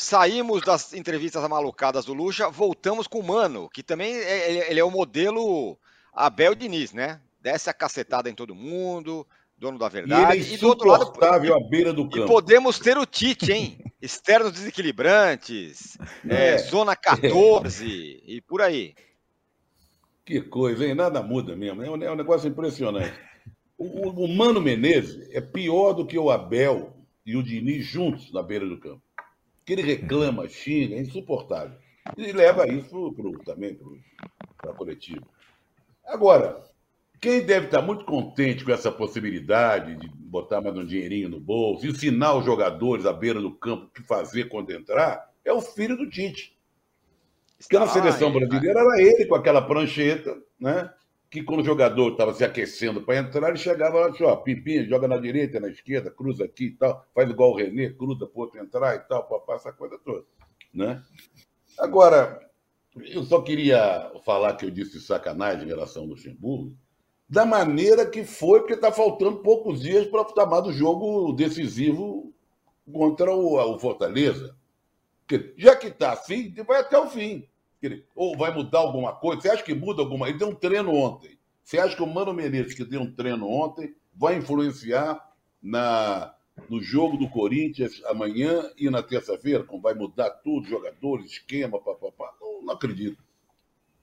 saímos das entrevistas malucadas do Lucha, voltamos com o Mano, que também é, ele, é o modelo Abel Diniz, né? Desce a cacetada em todo mundo, dono da E ele é verdade. E, do outro lado, à beira do e campo. podemos ter o Tite, hein? Externos desequilibrantes, é, É. zona 14 e por aí. Que coisa, hein? Nada muda mesmo. É um, é um negócio impressionante. O, o- o Mano Menezes é pior do que o Abel e o Diniz juntos na beira do campo. Que ele reclama, xinga, é insuportável. E leva isso pro, também para a coletiva. Agora, quem deve estar muito contente com essa possibilidade de botar mais um dinheirinho no bolso, ensinar os jogadores à beira do campo o que fazer quando entrar, é o filho do Tite. Porque na Está- seleção Ah, brasileira era ele com aquela prancheta, né? Que quando o jogador estava se aquecendo para entrar, ele chegava lá e ó, Pimpinha, joga na direita, na esquerda, cruza aqui e tal, faz igual o Renê, cruza para outro entrar e tal, papá, essa coisa toda. Né? Agora, eu só queria falar que eu disse sacanagem em relação ao Luxemburgo, da maneira que foi, porque está faltando poucos dias para o chamado jogo decisivo contra o, o Fortaleza. Porque já que está assim, vai até o fim. Ou vai mudar alguma coisa? Você acha que muda alguma Ele deu um treino ontem. Você acha que o Mano Menezes, que deu um treino ontem, vai influenciar na, no jogo do Corinthians amanhã e na terça-feira? Como vai mudar tudo, jogadores, esquema, papapá? Não, não acredito.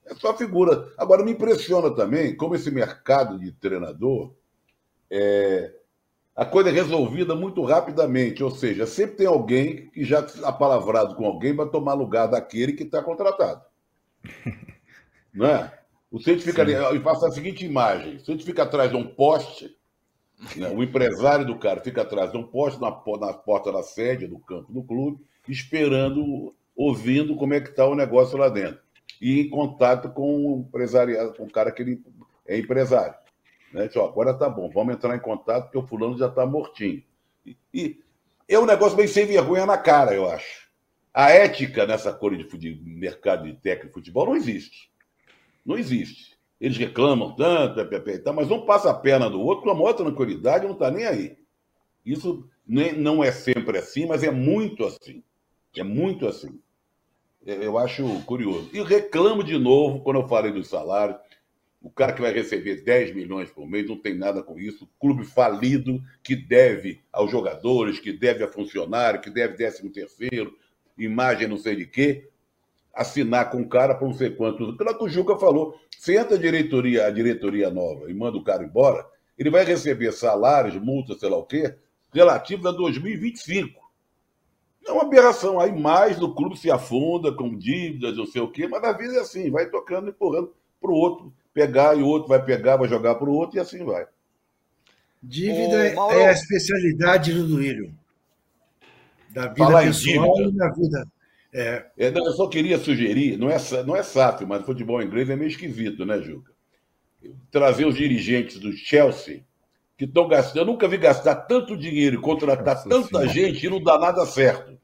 É só figura. Agora, me impressiona também como esse mercado de treinador é, a coisa é resolvida muito rapidamente. Ou seja, sempre tem alguém que já apalavrado com alguém para tomar lugar daquele que está contratado. Não é? O Centro fica ali, e passa a seguinte imagem: o Centro fica atrás de um poste, né? o empresário do cara fica atrás de um poste na, na porta da sede do campo do clube, esperando ouvindo como é que está o negócio lá dentro. E em contato com o empresariado, com o cara que ele é empresário. Né? Diz, ó, agora tá bom, vamos entrar em contato, porque o fulano já está mortinho. E, e, é um negócio bem sem vergonha na cara, eu acho. A ética nessa cor de, de mercado de técnico de futebol não existe. Não existe. Eles reclamam tanto, mas um passa a perna do outro com a maior tranquilidade não está nem aí. Isso não é sempre assim, mas é muito assim. É muito assim. É, eu acho curioso. E reclamo de novo, quando eu falei dos salários, o cara que vai receber 10 milhões por mês não tem nada com isso. Clube falido que deve aos jogadores, que deve a funcionário, que deve 13 terceiro, imagem não sei de quê, assinar com o cara por não sei quanto. Pelo que o Juca falou, se entra a diretoria, a diretoria nova e manda o cara embora, ele vai receber salários, multas, sei lá o quê, relativos a 2025. É uma aberração. Aí mais do clube se afunda com dívidas, não sei o quê, mas a vida é assim, vai tocando, empurrando para o outro pegar e o outro vai pegar, vai jogar para o outro e assim vai. Dívida Ô, é a especialidade do Duílio. Da vida Falar pessoal e da vida. É. É, não, eu só queria sugerir, não é, não é SAF, mas futebol inglês é meio esquisito, né, Juca? Trazer os dirigentes do Chelsea, que estão gastando. Eu nunca vi gastar tanto dinheiro e contratar Nossa tanta senhora. gente e não dar nada certo.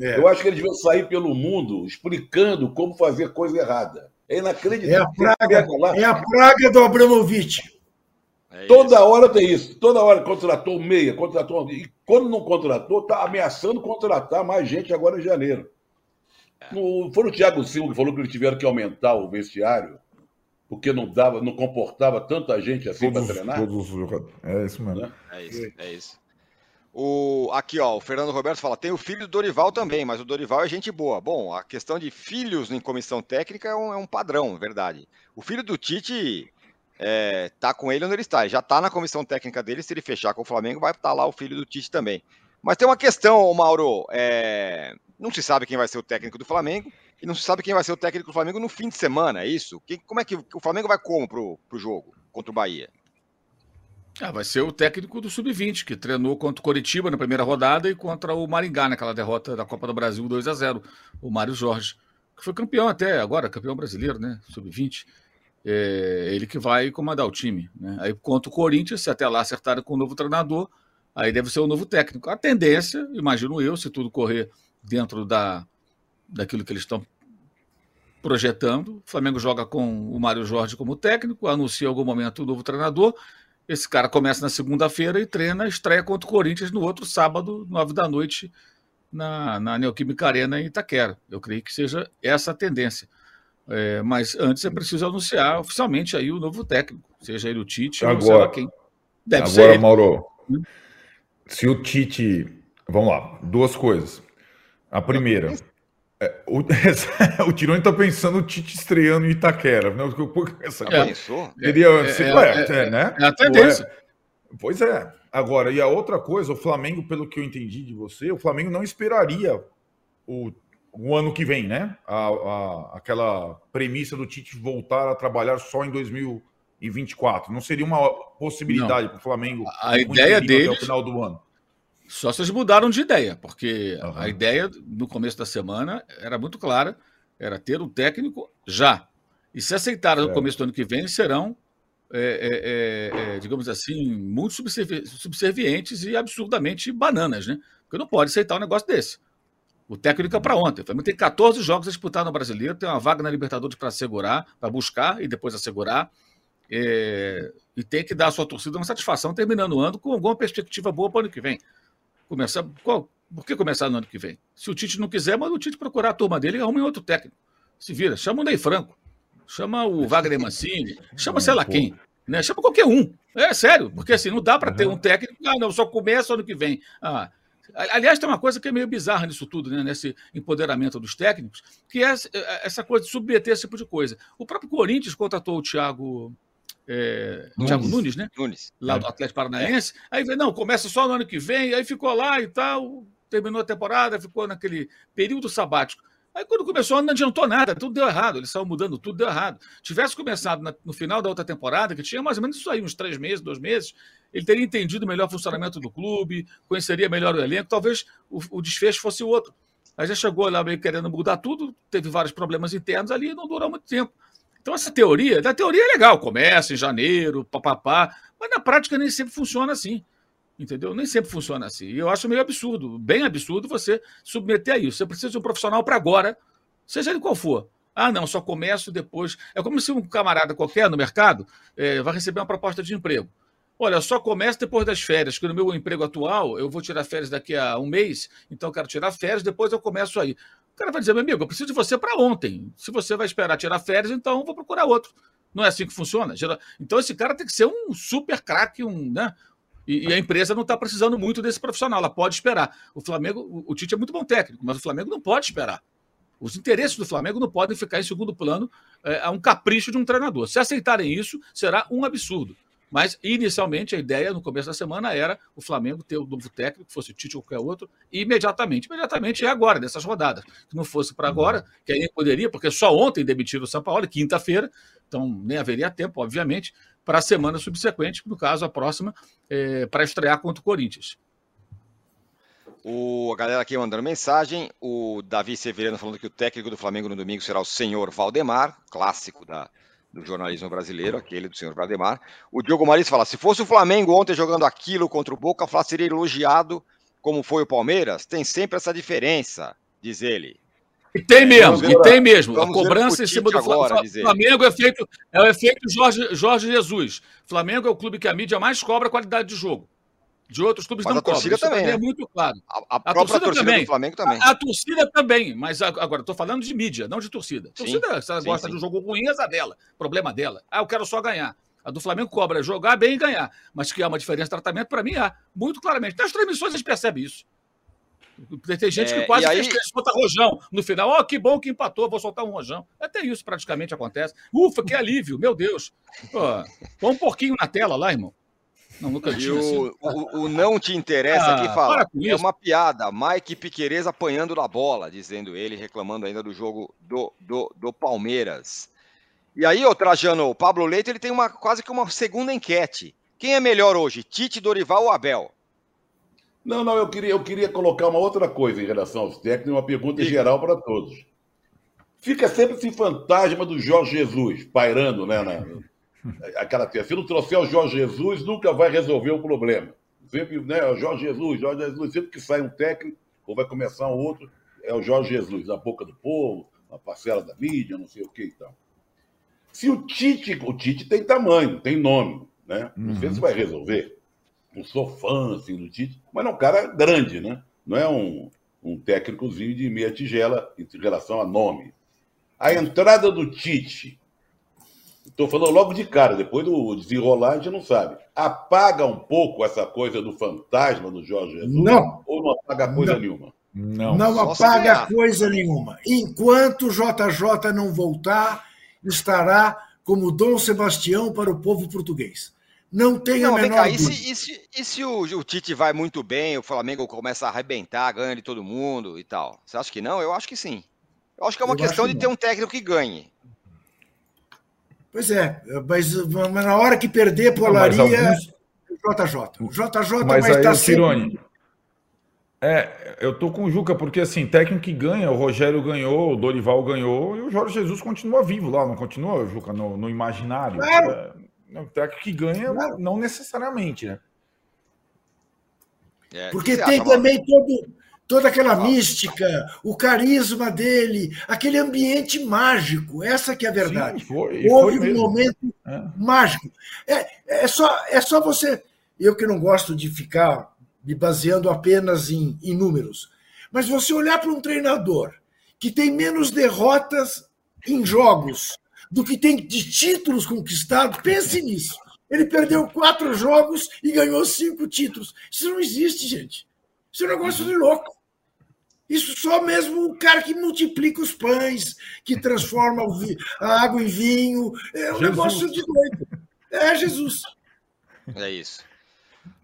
É. Eu acho que eles deviam sair pelo mundo explicando como fazer coisa errada. É inacreditável. É a praga, é a praga do Abramovich. É toda hora tem isso. Toda hora contratou meia, contratou. E quando não contratou, está ameaçando contratar mais gente agora em janeiro. No, foi o Thiago Silva que falou que eles tiveram que aumentar o vestiário, porque não dava, não comportava tanta gente assim para treinar. Todos os É isso mesmo. Né? É isso, é isso. O, aqui, ó, o Fernando Roberto fala: tem o filho do Dorival também, mas o Dorival é gente boa. Bom, a questão de filhos em comissão técnica é um, é um padrão, verdade. O filho do Tite é, tá com ele onde ele está. Ele já tá na comissão técnica dele. Se ele fechar com o Flamengo, vai estar tá lá o filho do Tite também. Mas tem uma questão, Mauro. É, não se sabe quem vai ser o técnico do Flamengo e não se sabe quem vai ser o técnico do Flamengo no fim de semana, é isso? Que, como é que o Flamengo vai como pro, pro jogo contra o Bahia? Ah, vai ser o técnico do Sub-20, que treinou contra o Coritiba na primeira rodada e contra o Maringá naquela derrota da Copa do Brasil 2 a 0 o Mário Jorge, que foi campeão até agora, campeão brasileiro, né? Sub-20. É ele que vai comandar o time. Né? Aí contra o Corinthians, se até lá acertarem com o novo treinador, aí deve ser o novo técnico. A tendência, imagino eu, se tudo correr dentro da, daquilo que eles estão projetando, o Flamengo joga com o Mário Jorge como técnico, anuncia em algum momento o novo treinador esse cara começa na segunda-feira e treina, estreia contra o Corinthians no outro sábado, nove da noite, na, na Neoquímica Arena em Itaquera. Eu creio que seja essa a tendência. É, mas antes é preciso anunciar oficialmente aí o novo técnico, seja ele o Tite agora, ou sei lá quem. Deve agora, ser. Agora, Mauro, hum? se o Tite. Vamos lá, duas coisas. A primeira, é, o, o Tironi está pensando o Tite estreando em Itaquera. Né? Essa, é, pensou? Seria, é, é, é, é, né? é a tendência. pois é. Agora, e a outra coisa, o Flamengo, pelo que eu entendi de você, o Flamengo não esperaria o, o ano que vem, né? A, a, aquela premissa do Tite voltar a trabalhar só em 2024. Não seria uma possibilidade para o Flamengo a ideia dele até o final do ano. Só eles mudaram de ideia, porque uhum. a ideia no começo da semana era muito clara, era ter um técnico já. E se aceitaram no começo do ano que vem, serão, é, é, é, é digamos assim, muito subservientes e absurdamente bananas, né? Porque não pode aceitar um negócio desse. O técnico é para ontem. O Flamengo tem 14 jogos a disputar no Brasileiro, tem uma vaga na Libertadores para assegurar, para buscar e depois assegurar. É, e tem que dar à sua torcida uma satisfação terminando o ano com alguma perspectiva boa para o ano que vem. Começar. Qual, por que começar no ano que vem? Se o Tite não quiser, manda o Tite procurar a turma dele e arruma outro técnico. Se vira. Chama o Ney Franco. Chama o Wagner Mancini. Chama sei lá quem. Né? Chama qualquer um. É sério. Porque assim, não dá para ter um técnico. Ah, não, só começa ano que vem. Ah, Aliás, tem uma coisa que é meio bizarra nisso tudo, né? nesse empoderamento dos técnicos, que é essa coisa de submeter esse tipo de coisa. O próprio Corinthians contratou o Thiago é, Nunes. Thiago Nunes, né? Nunes. Lá é. do Atlético Paranaense. Aí, não, começa só no ano que vem, aí ficou lá e tal, terminou a temporada, ficou naquele período sabático. Aí quando começou, não adiantou nada, tudo deu errado, eles estavam mudando, tudo deu errado. Tivesse começado na, no final da outra temporada, que tinha mais ou menos isso aí, uns três meses, dois meses, ele teria entendido melhor o funcionamento do clube, conheceria melhor o elenco, talvez o, o desfecho fosse outro. Aí já chegou lá meio querendo mudar tudo, teve vários problemas internos ali e não durou muito tempo. Então, essa teoria, da teoria é legal, começa em janeiro, papapá, mas na prática nem sempre funciona assim. Entendeu? Nem sempre funciona assim. E eu acho meio absurdo, bem absurdo você submeter a isso. Você precisa de um profissional para agora, seja ele qual for. Ah, não, só começo depois. É como se um camarada qualquer no mercado é, vai receber uma proposta de emprego. Olha, só começo depois das férias, que no meu emprego atual eu vou tirar férias daqui a um mês, então eu quero tirar férias, depois eu começo aí. O cara vai dizer, meu amigo, eu preciso de você para ontem. Se você vai esperar tirar férias, então vou procurar outro. Não é assim que funciona? Então esse cara tem que ser um super craque, um, né? E, e, a empresa não está precisando muito desse profissional, ela pode esperar. O Flamengo, o, o Tite é muito bom técnico, mas o Flamengo não pode esperar. Os interesses do Flamengo não podem ficar em segundo plano é, a um capricho de um treinador. Se aceitarem isso, será um absurdo. Mas, inicialmente, a ideia no começo da semana era o Flamengo ter o novo técnico, fosse o Tite ou qualquer outro, imediatamente. Imediatamente é agora, nessas rodadas. Que não fosse para agora, que aí poderia, porque só ontem demitiram o São Paulo, quinta-feira, então nem haveria tempo, obviamente, para a semana subsequente, no caso, a próxima, é, para estrear contra o Corinthians. O, a galera aqui mandando mensagem, o Davi Severino falando que o técnico do Flamengo no domingo será o senhor Valdemar, clássico da, do jornalismo brasileiro, aquele do senhor Valdemar. O Diogo Maris fala: se fosse o Flamengo ontem jogando aquilo contra o Boca, Flá seria elogiado como foi o Palmeiras? Tem sempre essa diferença, diz ele. E tem mesmo, e tem mesmo. A cobrança em cima do agora, Flamengo é feito, é o efeito Jorge, Jorge Jesus. Flamengo é o clube que a mídia mais cobra a qualidade de jogo. De outros clubes mas não a torcida cobram. também, é muito claro. A, a, a torcida, torcida também. do Flamengo também. A, a, torcida também, mas agora estou falando de mídia, não de torcida. A torcida, se ela sim, gosta sim. de um jogo ruim, é dela. Problema dela. Ah, eu quero só ganhar. A do Flamengo cobra jogar bem e ganhar. Mas que há uma diferença de tratamento, para mim há. Muito claramente. Nas transmissões a gente percebe isso. Tem gente é, que quase aí... fez solta rojão no final. Ó, oh, que bom que empatou, vou soltar um rojão. Até isso praticamente acontece. Ufa, que alívio, meu Deus. Pô, põe um pouquinho na tela lá, irmão. Não, nunca tinha. O, assim. o, o, não te interessa ah, aqui fala. É uma piada. Mike Piquerez apanhando na bola, dizendo ele, reclamando ainda do jogo do, do, do Palmeiras. E aí, o Trajano, o Pablo Leite, ele tem uma, quase que uma segunda enquete. Quem é melhor hoje, Tite, Dorival ou Abel? Não, não, eu queria, eu queria colocar uma outra coisa em relação aos técnicos, uma pergunta Sim. geral para todos. Fica sempre esse fantasma do Jorge Jesus pairando, né? Na, aquela se não trouxer o Jorge Jesus, nunca vai resolver o problema. Sempre, né? O Jorge Jesus, Jorge Jesus, sempre que sai um técnico, ou vai começar um outro, é o Jorge Jesus, a boca do povo, a parcela da mídia, não sei o que e tal. Se o Tite, o Tite tem tamanho, tem nome, né? Não sei se uhum. vai resolver. Não sou fã assim, do Tite, mas é um cara grande, né? Não é um, um técnicozinho de meia tigela em relação a nome. A entrada do Tite Estou falando logo de cara, depois do desenrolar a gente não sabe. Apaga um pouco essa coisa do fantasma do Jorge Jesus? Não. Ou não apaga coisa não. nenhuma? Não, não apaga coisa nenhuma. Enquanto o JJ não voltar, estará como Dom Sebastião para o povo português. Não tem não, a menor cá, e se, e se, e se o, o, Tite vai muito bem, o Flamengo começa a arrebentar, ganha de todo mundo e tal? Você acha que não? Eu acho que sim. Eu acho que é uma Eu questão de ter um técnico que ganhe. Pois é, mas, mas na hora que perder, polaria alguns... JJ. O JJ mas vai estar sempre... É, eu tô com o Juca, porque assim, técnico que ganha, o Rogério ganhou, o Dorival ganhou, e o Jorge Jesus continua vivo lá, não continua, Juca, no, no imaginário. Claro. É, o técnico que ganha, claro. não necessariamente, né? É, porque tem também todo, toda aquela mística, o carisma dele, aquele ambiente mágico. Essa que é a verdade. Sim, foi, Houve foi um momento é. mágico. É, é, só, é só você. Eu que não gosto de ficar me baseando apenas em, em números, mas você olhar para um treinador que tem menos derrotas em jogos do que tem de títulos conquistados, pense nisso. Ele perdeu quatro jogos e ganhou cinco títulos. Isso não existe, gente. Isso é um negócio de louco. Isso só mesmo o cara que multiplica os pães, que transforma a água em vinho. É um Jesus. negócio de doido. É Jesus. É isso.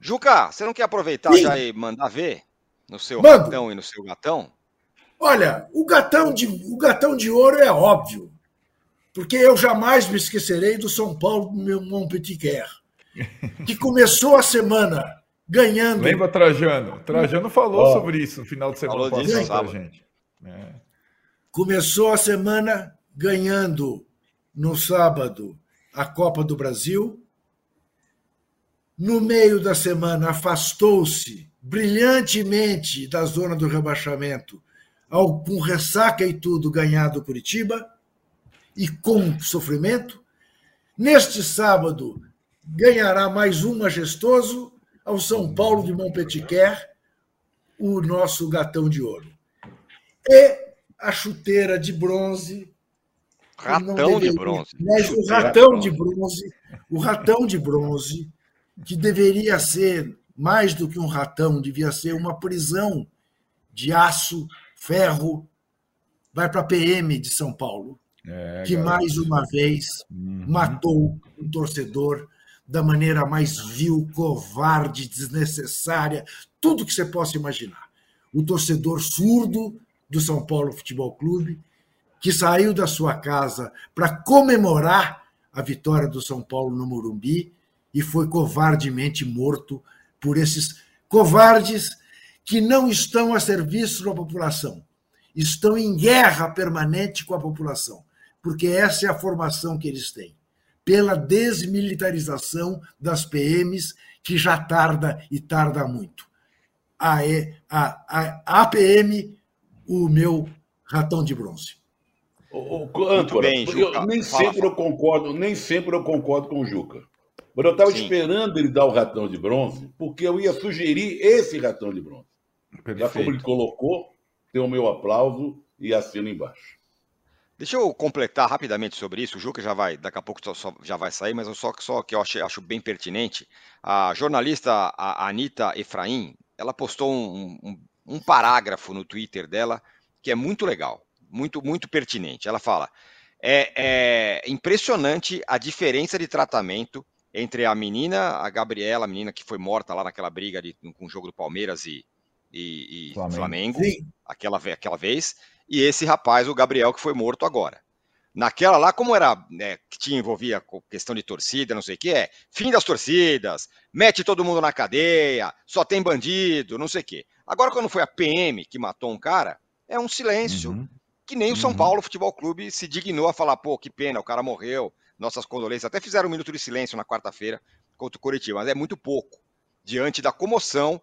Juca, você não quer aproveitar Sim. já e mandar ver no seu Mando. ratão e no seu gatão? Olha, o gatão, de, o gatão de ouro é óbvio, porque eu jamais me esquecerei do São Paulo meu Montpellier, que começou a semana ganhando. Lembra Trajano? Trajano falou oh. sobre isso no final de semana passado pra gente. É. Começou a semana ganhando no sábado a Copa do Brasil. No meio da semana afastou-se brilhantemente da zona do rebaixamento, ao, com ressaca e tudo ganhado Curitiba e com sofrimento. Neste sábado ganhará mais um majestoso ao São Paulo de Montpetitquer, o nosso gatão de ouro. E a chuteira de bronze. Ratão deveria, de bronze. Mas o ratão de bronze, o ratão de bronze, que deveria ser mais do que um ratão, devia ser uma prisão de aço, ferro, vai para a PM de São Paulo, é, que mais uma vez uhum. matou um torcedor da maneira mais vil, covarde, desnecessária, tudo que você possa imaginar. O torcedor surdo do São Paulo Futebol Clube, que saiu da sua casa para comemorar a vitória do São Paulo no Morumbi e foi covardemente morto por esses covardes que não estão a serviço da população, estão em guerra permanente com a população, porque essa é a formação que eles têm pela desmilitarização das PMs, que já tarda e tarda muito. A, a, a APM, o meu ratão de bronze. O, o, âncora, bem, Juca, nem fala, sempre fala. eu concordo, nem sempre eu concordo com o Juca. Mas eu estava esperando ele dar o ratão de bronze, porque eu ia sugerir esse ratão de bronze. Perfeito. Já como ele colocou, tem o meu aplauso e assino embaixo. Deixa eu completar rapidamente sobre isso. O Juca já vai, daqui a pouco só, já vai sair, mas eu só, só que eu acho, acho bem pertinente. A jornalista a Anitta Efraim, ela postou um, um, um parágrafo no Twitter dela que é muito legal, muito, muito pertinente. Ela fala: é, é impressionante a diferença de tratamento entre a menina, a Gabriela, a menina que foi morta lá naquela briga de, com o jogo do Palmeiras e, e, e Flamengo, Flamengo aquela, aquela vez, e esse rapaz, o Gabriel, que foi morto agora. Naquela lá, como era, né, que tinha envolvia questão de torcida, não sei o que, é fim das torcidas, mete todo mundo na cadeia, só tem bandido, não sei o que. Agora, quando foi a PM que matou um cara, é um silêncio. Uhum. Que nem o São uhum. Paulo Futebol Clube se dignou a falar, pô, que pena, o cara morreu, nossas condolências. Até fizeram um minuto de silêncio na quarta-feira contra o Curitiba, mas é muito pouco diante da comoção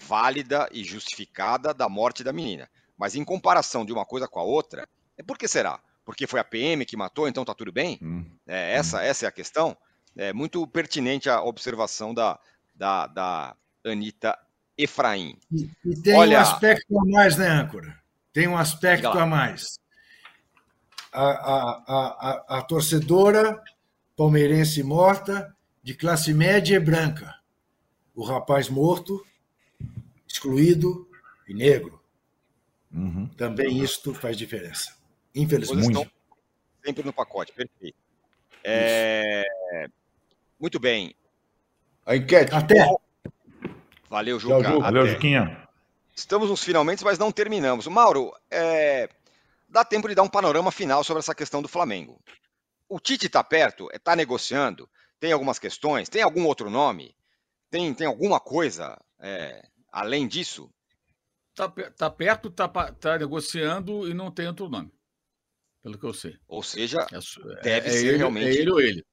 válida e justificada da morte da menina. Mas em comparação de uma coisa com a outra, é por que será? Porque foi a PM que matou, então tá tudo bem? Hum. É, essa, hum. essa é a questão. É muito pertinente a observação da, da, da Anitta Efraim. E, e tem Olha... um aspecto a mais, né, âncora? Tem um aspecto a mais. A, a, a, a, torcedora palmeirense morta, de classe média e branca. O rapaz morto, excluído e negro. Uhum. Também isto faz diferença. Infelizmente. Sempre no pacote, perfeito. É... Muito bem. A enquete. Até. Valeu, Juca. Tchau, Valeu, Juquinha. Estamos nos finalmente, mas não terminamos. Mauro, é... dá tempo de dar um panorama final sobre essa questão do Flamengo. O Tite está perto, está negociando, tem algumas questões, tem algum outro nome? Tem, tem alguma coisa é, além disso? Está tá perto, está tá negociando e não tem outro nome, pelo que eu sei. Ou seja, é, deve é ser ele, realmente. É ele ou ele.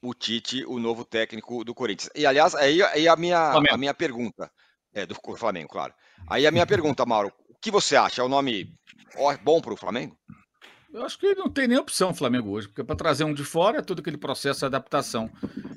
O Tite, o novo técnico do Corinthians. E, aliás, aí, aí a, minha, a minha pergunta. É, do Flamengo, claro. Aí a minha pergunta, Mauro, o que você acha? É o um nome bom para o Flamengo? Eu acho que não tem nem opção o Flamengo hoje, porque para trazer um de fora é todo aquele processo de adaptação.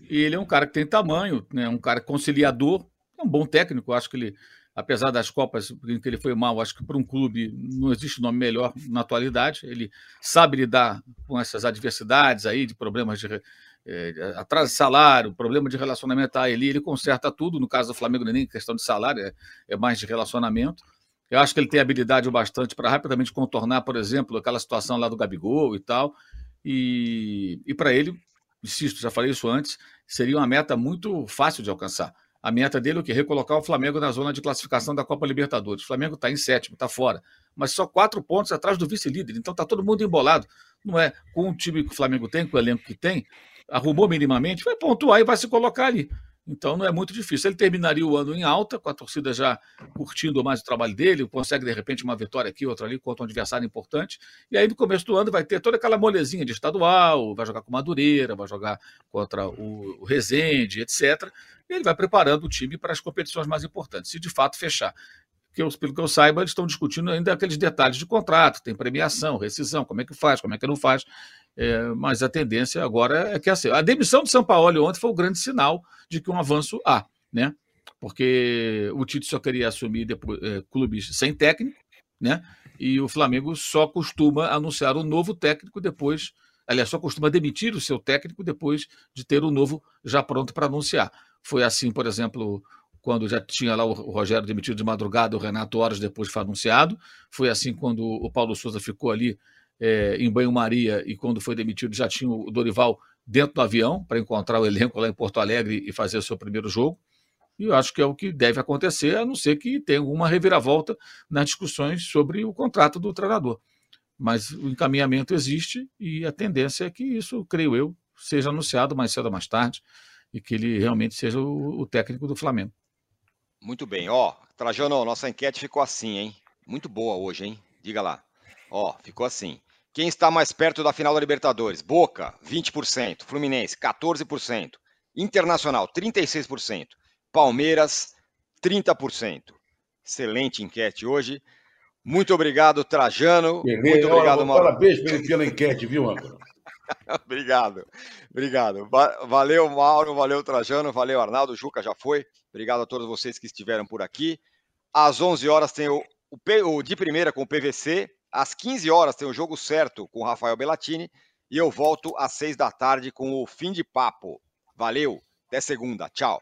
E ele é um cara que tem tamanho, né, um cara conciliador, é um bom técnico, acho que ele apesar das Copas em que ele foi mal, acho que para um clube não existe nome melhor na atualidade. Ele sabe lidar com essas adversidades aí, de problemas de é, atraso de salário, problema de relacionamento aí ele, ele conserta tudo. No caso do Flamengo, não é nem questão de salário, é, é mais de relacionamento. Eu acho que ele tem habilidade o bastante para rapidamente contornar, por exemplo, aquela situação lá do Gabigol e tal. E, e para ele, insisto, já falei isso antes, seria uma meta muito fácil de alcançar. A meta dele é o quê? Recolocar o Flamengo na zona de classificação da Copa Libertadores. O Flamengo está em sétimo, está fora. Mas só quatro pontos atrás do vice-líder. Então está todo mundo embolado. Não é? Com o time que o Flamengo tem, com o elenco que tem, arrumou minimamente, vai pontuar e vai se colocar ali. Então não é muito difícil. Ele terminaria o ano em alta, com a torcida já curtindo mais o trabalho dele, consegue de repente uma vitória aqui, outra ali, contra um adversário importante. E aí no começo do ano vai ter toda aquela molezinha de estadual, vai jogar com Madureira, vai jogar contra o, o Resende, etc. Ele vai preparando o time para as competições mais importantes, se de fato fechar. Que eu, pelo que eu saiba, eles estão discutindo ainda aqueles detalhes de contrato, tem premiação, rescisão, como é que faz, como é que não faz. É, mas a tendência agora é que assim, a demissão de São Paulo ontem foi o grande sinal de que um avanço há, né? Porque o Tite só queria assumir depois, é, clubes sem técnico, né? E o Flamengo só costuma anunciar um novo técnico depois, aliás, só costuma demitir o seu técnico depois de ter o novo já pronto para anunciar. Foi assim, por exemplo, quando já tinha lá o Rogério demitido de madrugada, o Renato horas depois foi anunciado. Foi assim quando o Paulo Souza ficou ali é, em banho-maria e quando foi demitido já tinha o Dorival dentro do avião para encontrar o elenco lá em Porto Alegre e fazer o seu primeiro jogo. E eu acho que é o que deve acontecer, a não ser que tenha alguma reviravolta nas discussões sobre o contrato do treinador. Mas o encaminhamento existe e a tendência é que isso, creio eu, seja anunciado mais cedo ou mais tarde e que ele realmente seja o, o técnico do Flamengo. Muito bem, ó, Trajano, nossa enquete ficou assim, hein? Muito boa hoje, hein? Diga lá. Ó, ficou assim. Quem está mais perto da final da Libertadores? Boca, 20%. Fluminense, 14%. Internacional, 36%. Palmeiras, 30%. Excelente enquete hoje. Muito obrigado, Trajano. Muito obrigado, Mauro. Parabéns pela enquete, viu, Antônio? obrigado, obrigado. Valeu, Mauro, valeu, Trajano, valeu, Arnaldo, Juca já foi. Obrigado a todos vocês que estiveram por aqui. Às 11 horas tem o, o, o de primeira com o PVC, às 15 horas tem o jogo certo com o Rafael Bellatini e eu volto às 6 da tarde com o fim de papo. Valeu, até segunda, tchau.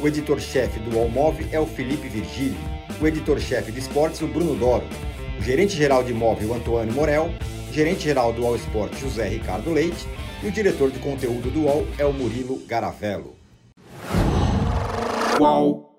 O editor-chefe do Allmove é o Felipe Virgílio. O editor-chefe de esportes, o Bruno Doro. O gerente-geral de imóvel, o Antônio Morel. Gerente-geral do All Sport, José Ricardo Leite. E o diretor de conteúdo do UOL é o Murilo Garavello. Qual?